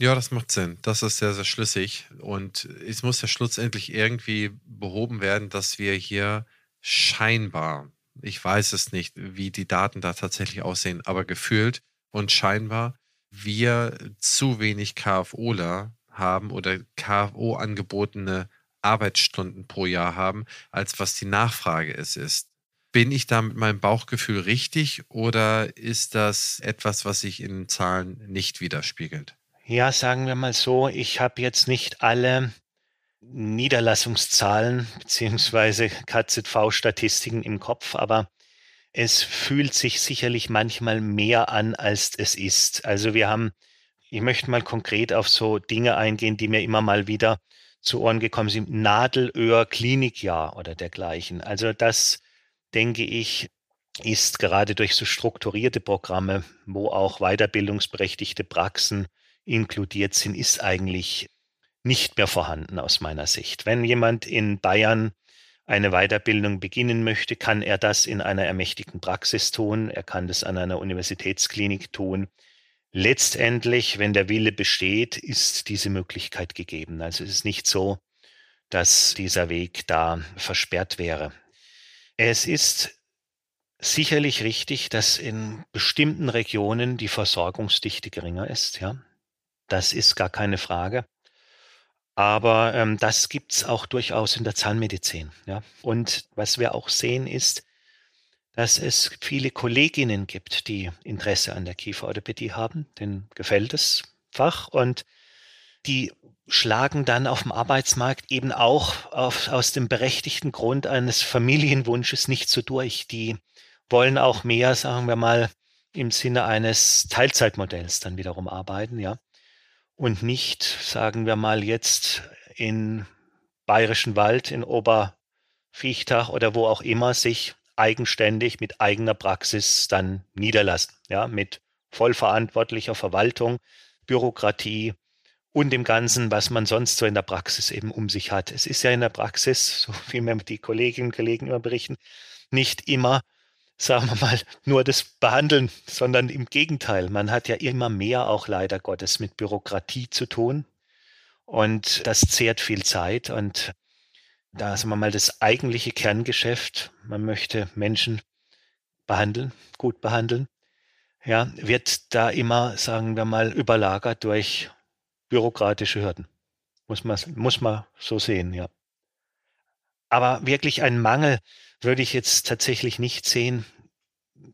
Ja, das macht Sinn. Das ist sehr, sehr schlüssig. Und es muss ja schlussendlich irgendwie behoben werden, dass wir hier scheinbar, ich weiß es nicht, wie die Daten da tatsächlich aussehen, aber gefühlt und scheinbar wir zu wenig KFOler haben oder KFO angebotene Arbeitsstunden pro Jahr haben, als was die Nachfrage es ist. Bin ich da mit meinem Bauchgefühl richtig oder ist das etwas, was sich in Zahlen nicht widerspiegelt? Ja, sagen wir mal so, ich habe jetzt nicht alle Niederlassungszahlen bzw. KZV-Statistiken im Kopf, aber es fühlt sich sicherlich manchmal mehr an, als es ist. Also wir haben, ich möchte mal konkret auf so Dinge eingehen, die mir immer mal wieder zu Ohren gekommen sind. Nadelöhr Klinikjahr oder dergleichen. Also das, denke ich, ist gerade durch so strukturierte Programme, wo auch weiterbildungsberechtigte Praxen inkludiert sind, ist eigentlich nicht mehr vorhanden aus meiner Sicht. Wenn jemand in Bayern eine Weiterbildung beginnen möchte, kann er das in einer ermächtigten Praxis tun. Er kann das an einer Universitätsklinik tun. Letztendlich, wenn der Wille besteht, ist diese Möglichkeit gegeben. Also es ist nicht so, dass dieser Weg da versperrt wäre. Es ist sicherlich richtig, dass in bestimmten Regionen die Versorgungsdichte geringer ist. Ja, das ist gar keine Frage. Aber ähm, das gibt's auch durchaus in der Zahnmedizin. Ja. Und was wir auch sehen ist, dass es viele Kolleginnen gibt, die Interesse an der Kieferorthopädie haben, denen gefällt das Fach und die schlagen dann auf dem Arbeitsmarkt eben auch auf, aus dem berechtigten Grund eines Familienwunsches nicht so durch. Die wollen auch mehr, sagen wir mal, im Sinne eines Teilzeitmodells dann wiederum arbeiten, ja und nicht, sagen wir mal jetzt in Bayerischen Wald, in Oberviechtach oder wo auch immer sich eigenständig mit eigener Praxis dann niederlassen, ja, mit vollverantwortlicher Verwaltung, Bürokratie und dem Ganzen, was man sonst so in der Praxis eben um sich hat. Es ist ja in der Praxis, so wie mir die Kolleginnen und Kollegen immer berichten, nicht immer sagen wir mal, nur das Behandeln, sondern im Gegenteil. Man hat ja immer mehr auch leider Gottes mit Bürokratie zu tun. Und das zehrt viel Zeit. Und da sagen wir mal das eigentliche Kerngeschäft, man möchte Menschen behandeln, gut behandeln, ja, wird da immer, sagen wir mal, überlagert durch bürokratische Hürden. Muss man, muss man so sehen, ja. Aber wirklich ein Mangel würde ich jetzt tatsächlich nicht sehen,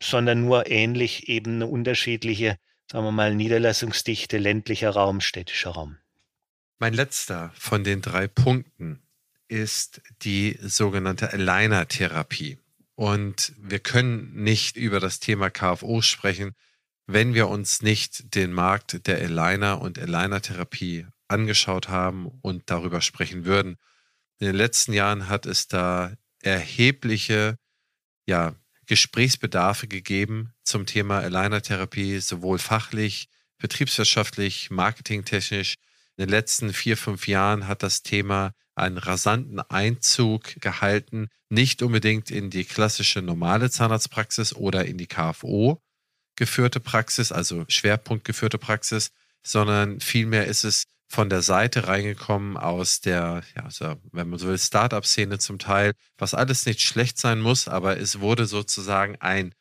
sondern nur ähnlich eben eine unterschiedliche, sagen wir mal, Niederlassungsdichte, ländlicher Raum, städtischer Raum. Mein letzter von den drei Punkten ist die sogenannte Aligner-Therapie. Und wir können nicht über das Thema KFO sprechen, wenn wir uns nicht den Markt der Aligner und Aligner-Therapie angeschaut haben und darüber sprechen würden. In den letzten Jahren hat es da erhebliche ja, Gesprächsbedarfe gegeben zum Thema Aligner-Therapie, sowohl fachlich, betriebswirtschaftlich, marketingtechnisch. In den letzten vier, fünf Jahren hat das Thema einen rasanten Einzug gehalten, nicht unbedingt in die klassische normale Zahnarztpraxis oder in die KFO geführte Praxis, also schwerpunktgeführte Praxis, sondern vielmehr ist es von der Seite reingekommen aus der, ja, also, wenn man so will, Startup-Szene zum Teil, was alles nicht schlecht sein muss, aber es wurde sozusagen ein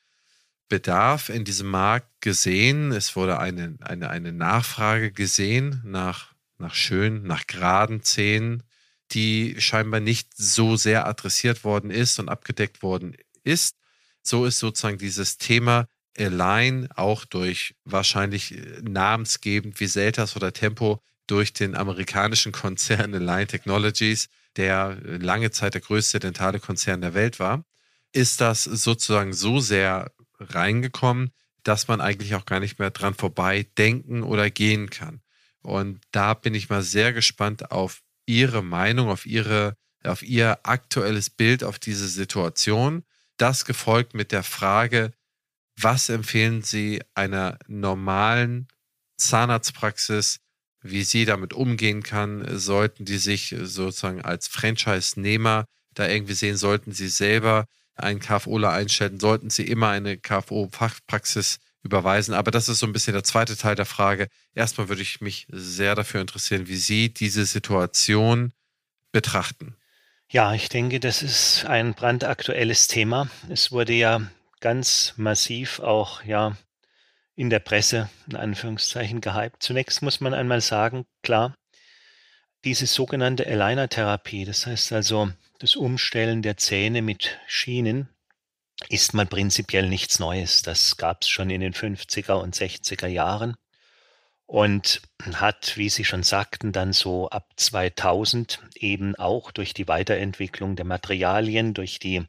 Bedarf in diesem Markt gesehen. Es wurde eine, eine, eine Nachfrage gesehen nach, nach schön, nach geraden Zähnen, die scheinbar nicht so sehr adressiert worden ist und abgedeckt worden ist. So ist sozusagen dieses Thema Align auch durch wahrscheinlich namensgebend wie Seltas oder Tempo durch den amerikanischen Konzern Align Technologies, der lange Zeit der größte dentale Konzern der Welt war, ist das sozusagen so sehr reingekommen, dass man eigentlich auch gar nicht mehr dran vorbei denken oder gehen kann. Und da bin ich mal sehr gespannt auf Ihre Meinung, auf Ihre, auf Ihr aktuelles Bild auf diese Situation. Das gefolgt mit der Frage, was empfehlen Sie einer normalen Zahnarztpraxis, wie sie damit umgehen kann? Sollten die sich sozusagen als Franchise-Nehmer da irgendwie sehen? Sollten sie selber einen KFOler einstellen? Sollten sie immer eine KFO-Fachpraxis überweisen? Aber das ist so ein bisschen der zweite Teil der Frage. Erstmal würde ich mich sehr dafür interessieren, wie Sie diese Situation betrachten. Ja, ich denke, das ist ein brandaktuelles Thema. Es wurde ja ganz massiv auch ja in der Presse in Anführungszeichen gehypt. Zunächst muss man einmal sagen, klar, diese sogenannte Aligner-Therapie, das heißt also das Umstellen der Zähne mit Schienen, ist mal prinzipiell nichts Neues. Das gab es schon in den 50er und 60er Jahren und hat, wie Sie schon sagten, dann so ab 2000 eben auch durch die Weiterentwicklung der Materialien, durch die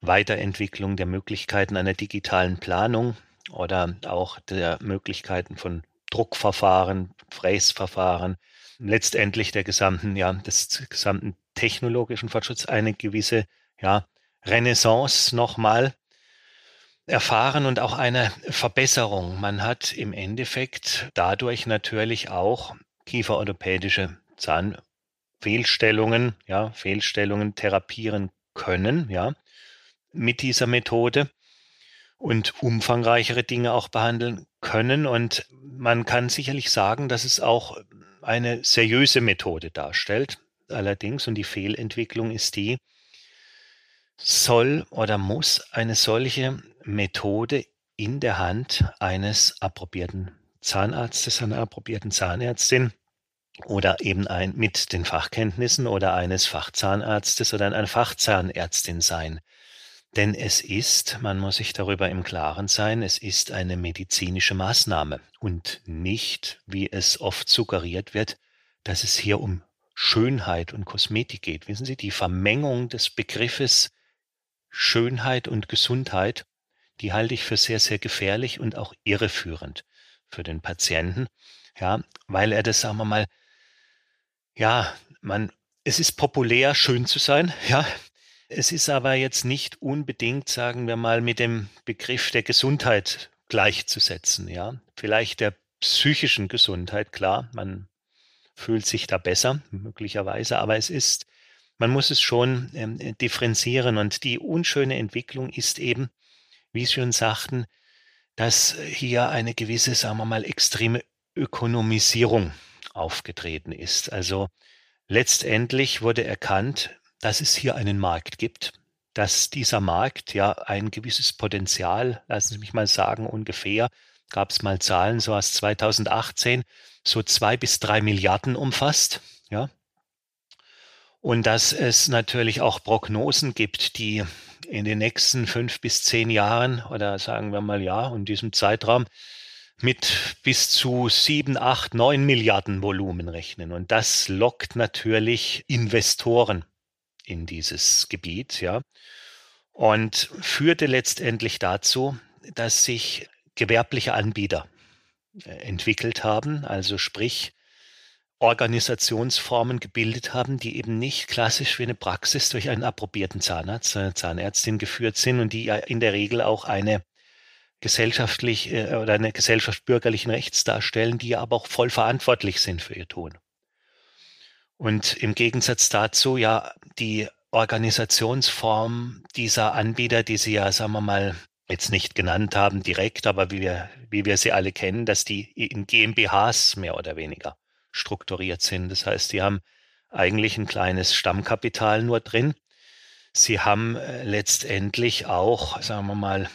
Weiterentwicklung der Möglichkeiten einer digitalen Planung oder auch der Möglichkeiten von Druckverfahren, Fräsverfahren, letztendlich der gesamten, ja, des gesamten technologischen Fortschritts eine gewisse, ja, Renaissance nochmal erfahren und auch eine Verbesserung. Man hat im Endeffekt dadurch natürlich auch kieferorthopädische Zahnfehlstellungen, ja, Fehlstellungen therapieren können, ja mit dieser Methode und umfangreichere Dinge auch behandeln können. Und man kann sicherlich sagen, dass es auch eine seriöse Methode darstellt. Allerdings, und die Fehlentwicklung ist die, soll oder muss eine solche Methode in der Hand eines approbierten Zahnarztes, einer approbierten Zahnärztin oder eben ein, mit den Fachkenntnissen oder eines Fachzahnarztes oder einer Fachzahnärztin sein. Denn es ist, man muss sich darüber im Klaren sein, es ist eine medizinische Maßnahme und nicht, wie es oft suggeriert wird, dass es hier um Schönheit und Kosmetik geht. Wissen Sie, die Vermengung des Begriffes Schönheit und Gesundheit, die halte ich für sehr, sehr gefährlich und auch irreführend für den Patienten. Ja, weil er das, sagen wir mal, ja, man, es ist populär, schön zu sein, ja, es ist aber jetzt nicht unbedingt, sagen wir mal, mit dem Begriff der Gesundheit gleichzusetzen. Ja, vielleicht der psychischen Gesundheit, klar, man fühlt sich da besser, möglicherweise, aber es ist, man muss es schon ähm, differenzieren und die unschöne Entwicklung ist eben, wie Sie schon sagten, dass hier eine gewisse, sagen wir mal, extreme Ökonomisierung aufgetreten ist. Also letztendlich wurde erkannt, dass es hier einen Markt gibt, dass dieser Markt ja ein gewisses Potenzial, lassen Sie mich mal sagen, ungefähr, gab es mal Zahlen, so aus 2018, so zwei bis drei Milliarden umfasst, ja. Und dass es natürlich auch Prognosen gibt, die in den nächsten fünf bis zehn Jahren oder sagen wir mal ja, in diesem Zeitraum mit bis zu sieben, acht, neun Milliarden Volumen rechnen. Und das lockt natürlich Investoren in dieses Gebiet, ja, und führte letztendlich dazu, dass sich gewerbliche Anbieter äh, entwickelt haben, also sprich Organisationsformen gebildet haben, die eben nicht klassisch wie eine Praxis durch einen approbierten Zahnarzt, eine Zahnärztin geführt sind und die ja in der Regel auch eine gesellschaftlich äh, oder eine Gesellschaft bürgerlichen Rechts darstellen, die aber auch voll verantwortlich sind für ihr Tun. Und im Gegensatz dazu ja die Organisationsform dieser Anbieter, die Sie ja, sagen wir mal, jetzt nicht genannt haben direkt, aber wie wir, wie wir sie alle kennen, dass die in GmbHs mehr oder weniger strukturiert sind. Das heißt, die haben eigentlich ein kleines Stammkapital nur drin. Sie haben äh, letztendlich auch, sagen wir mal,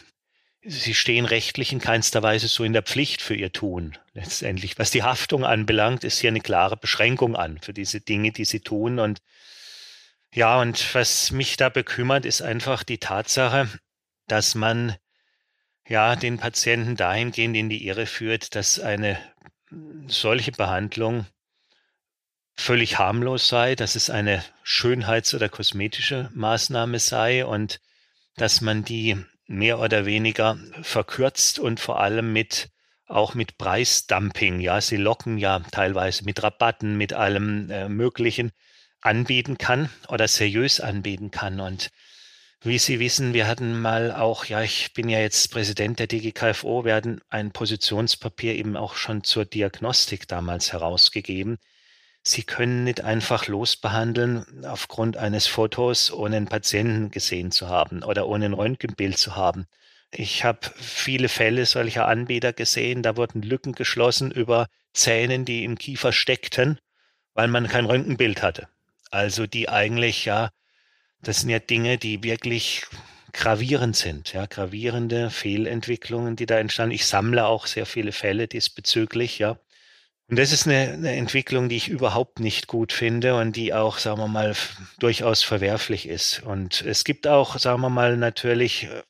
sie stehen rechtlich in keinster Weise so in der Pflicht für ihr Tun. Letztendlich, was die Haftung anbelangt, ist hier eine klare Beschränkung an für diese Dinge, die sie tun. Und ja, und was mich da bekümmert, ist einfach die Tatsache, dass man ja den Patienten dahingehend in die Irre führt, dass eine solche Behandlung völlig harmlos sei, dass es eine Schönheits- oder kosmetische Maßnahme sei und dass man die mehr oder weniger verkürzt und vor allem mit auch mit Preisdumping, ja, sie locken ja teilweise mit Rabatten, mit allem äh, Möglichen anbieten kann oder seriös anbieten kann. Und wie Sie wissen, wir hatten mal auch, ja, ich bin ja jetzt Präsident der DGKFO, wir hatten ein Positionspapier eben auch schon zur Diagnostik damals herausgegeben. Sie können nicht einfach losbehandeln aufgrund eines Fotos, ohne einen Patienten gesehen zu haben oder ohne ein Röntgenbild zu haben. Ich habe viele Fälle solcher Anbieter gesehen, da wurden Lücken geschlossen über Zähnen, die im Kiefer steckten, weil man kein Röntgenbild hatte. Also die eigentlich, ja, das sind ja Dinge, die wirklich gravierend sind, ja, gravierende Fehlentwicklungen, die da entstanden. Ich sammle auch sehr viele Fälle diesbezüglich, ja. Und das ist eine, eine, Entwicklung, die ich überhaupt nicht gut finde und die auch, sagen wir mal, durchaus verwerflich ist. Und es gibt auch, sagen wir mal, natürlich äh,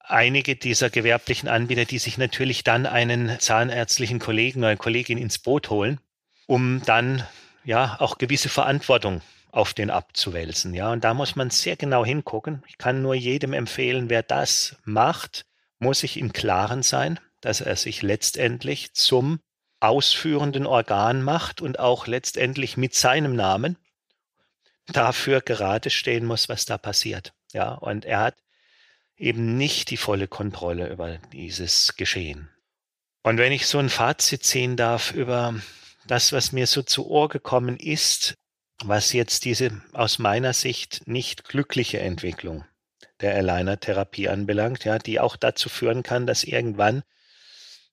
einige dieser gewerblichen Anbieter, die sich natürlich dann einen zahnärztlichen Kollegen oder Kollegin ins Boot holen, um dann ja auch gewisse Verantwortung auf den abzuwälzen. Ja, und da muss man sehr genau hingucken. Ich kann nur jedem empfehlen, wer das macht, muss sich im Klaren sein, dass er sich letztendlich zum ausführenden Organ macht und auch letztendlich mit seinem Namen dafür gerade stehen muss, was da passiert. Ja, und er hat eben nicht die volle Kontrolle über dieses Geschehen. Und wenn ich so ein Fazit ziehen darf über das, was mir so zu Ohr gekommen ist, was jetzt diese aus meiner Sicht nicht glückliche Entwicklung der Aligner-Therapie anbelangt, ja, die auch dazu führen kann, dass irgendwann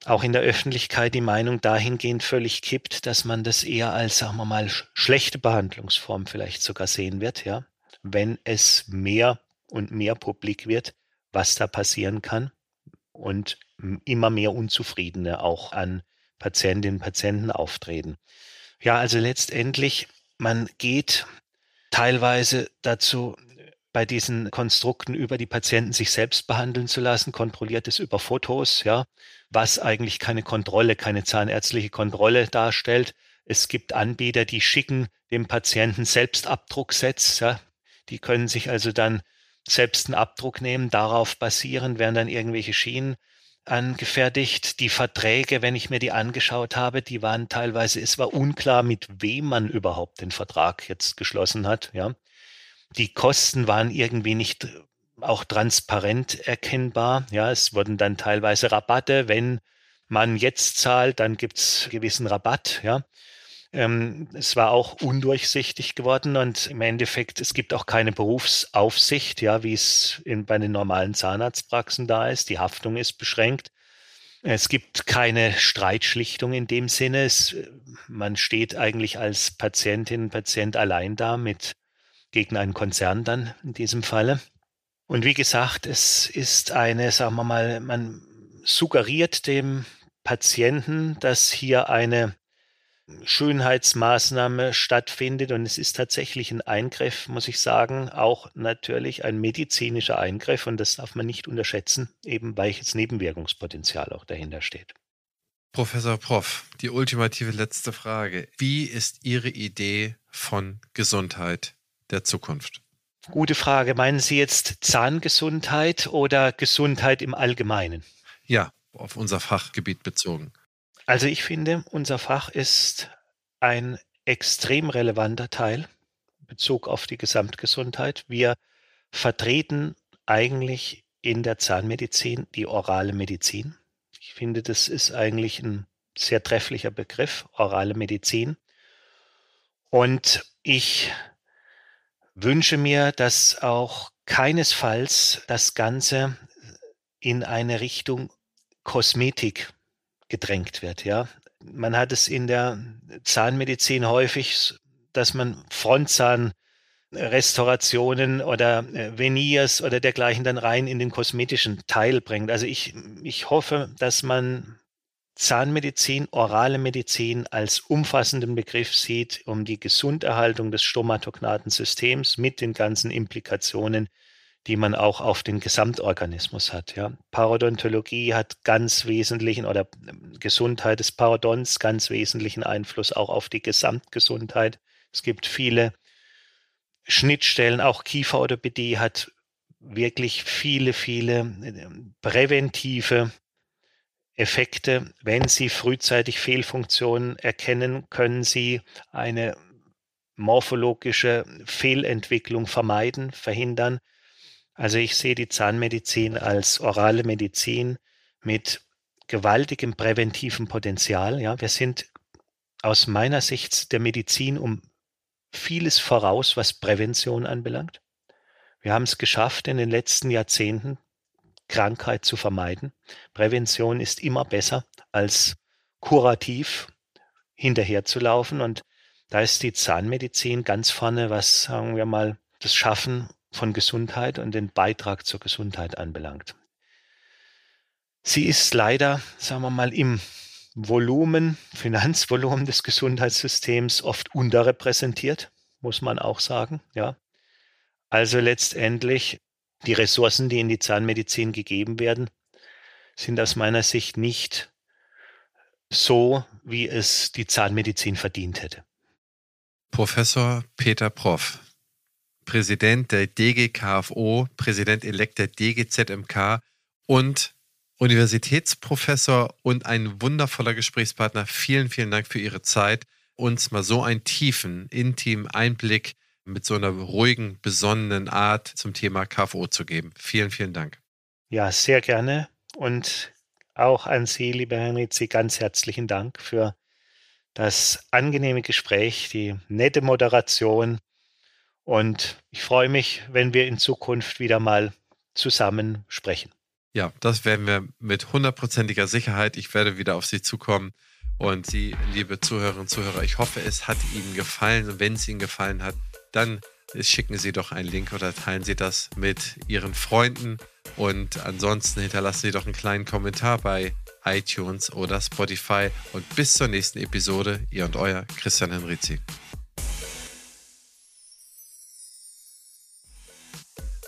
auch in der Öffentlichkeit die Meinung dahingehend völlig kippt, dass man das eher als, sagen wir mal, schlechte Behandlungsform vielleicht sogar sehen wird, ja, wenn es mehr und mehr publik wird, was da passieren kann und immer mehr Unzufriedene auch an Patientinnen und Patienten auftreten. Ja, also letztendlich, man geht teilweise dazu, bei diesen Konstrukten über die Patienten sich selbst behandeln zu lassen, kontrolliert es über Fotos, ja, was eigentlich keine Kontrolle, keine zahnärztliche Kontrolle darstellt. Es gibt Anbieter, die schicken dem Patienten selbst Abdrucksets, ja, die können sich also dann selbst einen Abdruck nehmen, darauf basieren, werden dann irgendwelche Schienen angefertigt. Die Verträge, wenn ich mir die angeschaut habe, die waren teilweise, es war unklar, mit wem man überhaupt den Vertrag jetzt geschlossen hat, ja. Die Kosten waren irgendwie nicht auch transparent erkennbar. Ja, es wurden dann teilweise Rabatte. Wenn man jetzt zahlt, dann gibt's gewissen Rabatt. Ja, ähm, es war auch undurchsichtig geworden und im Endeffekt, es gibt auch keine Berufsaufsicht, ja, wie es in, bei den normalen Zahnarztpraxen da ist. Die Haftung ist beschränkt. Es gibt keine Streitschlichtung in dem Sinne. Es, man steht eigentlich als Patientin, Patient allein da mit gegen einen Konzern dann in diesem Falle. Und wie gesagt, es ist eine, sagen wir mal, man suggeriert dem Patienten, dass hier eine Schönheitsmaßnahme stattfindet und es ist tatsächlich ein Eingriff, muss ich sagen, auch natürlich ein medizinischer Eingriff und das darf man nicht unterschätzen, eben weil jetzt Nebenwirkungspotenzial auch dahinter steht. Professor Prof, die ultimative letzte Frage. Wie ist Ihre Idee von Gesundheit der Zukunft? Gute Frage. Meinen Sie jetzt Zahngesundheit oder Gesundheit im Allgemeinen? Ja, auf unser Fachgebiet bezogen. Also ich finde, unser Fach ist ein extrem relevanter Teil in Bezug auf die Gesamtgesundheit. Wir vertreten eigentlich in der Zahnmedizin die orale Medizin. Ich finde, das ist eigentlich ein sehr trefflicher Begriff, orale Medizin. Und ich wünsche mir, dass auch keinesfalls das Ganze in eine Richtung Kosmetik gedrängt wird. Ja, man hat es in der Zahnmedizin häufig, dass man Frontzahnrestaurationen oder äh, Veneers oder dergleichen dann rein in den kosmetischen Teil bringt. Also ich, ich hoffe, dass man Zahnmedizin, orale Medizin als umfassenden Begriff sieht, um die Gesunderhaltung des stomatognaten Systems mit den ganzen Implikationen, die man auch auf den Gesamtorganismus hat. Ja. Parodontologie hat ganz wesentlichen oder ähm, Gesundheit des Parodons ganz wesentlichen Einfluss auch auf die Gesamtgesundheit. Es gibt viele Schnittstellen, auch Kieferorthopädie hat wirklich viele, viele äh, präventive Effekte. Wenn Sie frühzeitig Fehlfunktionen erkennen, können Sie eine morphologische Fehlentwicklung vermeiden, verhindern. Also ich sehe die Zahnmedizin als orale Medizin mit gewaltigem präventivem Potenzial. Ja, wir sind aus meiner Sicht der Medizin um vieles voraus, was Prävention anbelangt. Wir haben es geschafft, in den letzten Jahrzehnten Krankheit zu vermeiden. Prävention ist immer besser als kurativ hinterherzulaufen. Und da ist die Zahnmedizin ganz vorne, was, sagen wir mal, das Schaffen von Gesundheit und den Beitrag zur Gesundheit anbelangt. Sie ist leider, sagen wir mal, im Volumen, Finanzvolumen des Gesundheitssystems oft unterrepräsentiert, muss man auch sagen, ja. Also letztendlich die Ressourcen, die in die Zahnmedizin gegeben werden, sind aus meiner Sicht nicht so, wie es die Zahnmedizin verdient hätte. Professor Peter Proff, Präsident der DGKFO, Präsident-elekt der DGZMK und Universitätsprofessor und ein wundervoller Gesprächspartner. Vielen, vielen Dank für Ihre Zeit, uns mal so einen tiefen, intimen Einblick mit so einer ruhigen, besonnenen Art zum Thema KFO zu geben. Vielen, vielen Dank. Ja, sehr gerne. Und auch an Sie, lieber Herr Rizzi, ganz herzlichen Dank für das angenehme Gespräch, die nette Moderation. Und ich freue mich, wenn wir in Zukunft wieder mal zusammen sprechen. Ja, das werden wir mit hundertprozentiger Sicherheit. Ich werde wieder auf Sie zukommen. Und Sie, liebe Zuhörerinnen und Zuhörer, ich hoffe, es hat Ihnen gefallen. Und wenn es Ihnen gefallen hat, dann schicken Sie doch einen Link oder teilen Sie das mit Ihren Freunden. Und ansonsten hinterlassen Sie doch einen kleinen Kommentar bei iTunes oder Spotify. Und bis zur nächsten Episode, Ihr und Euer Christian Henrizi.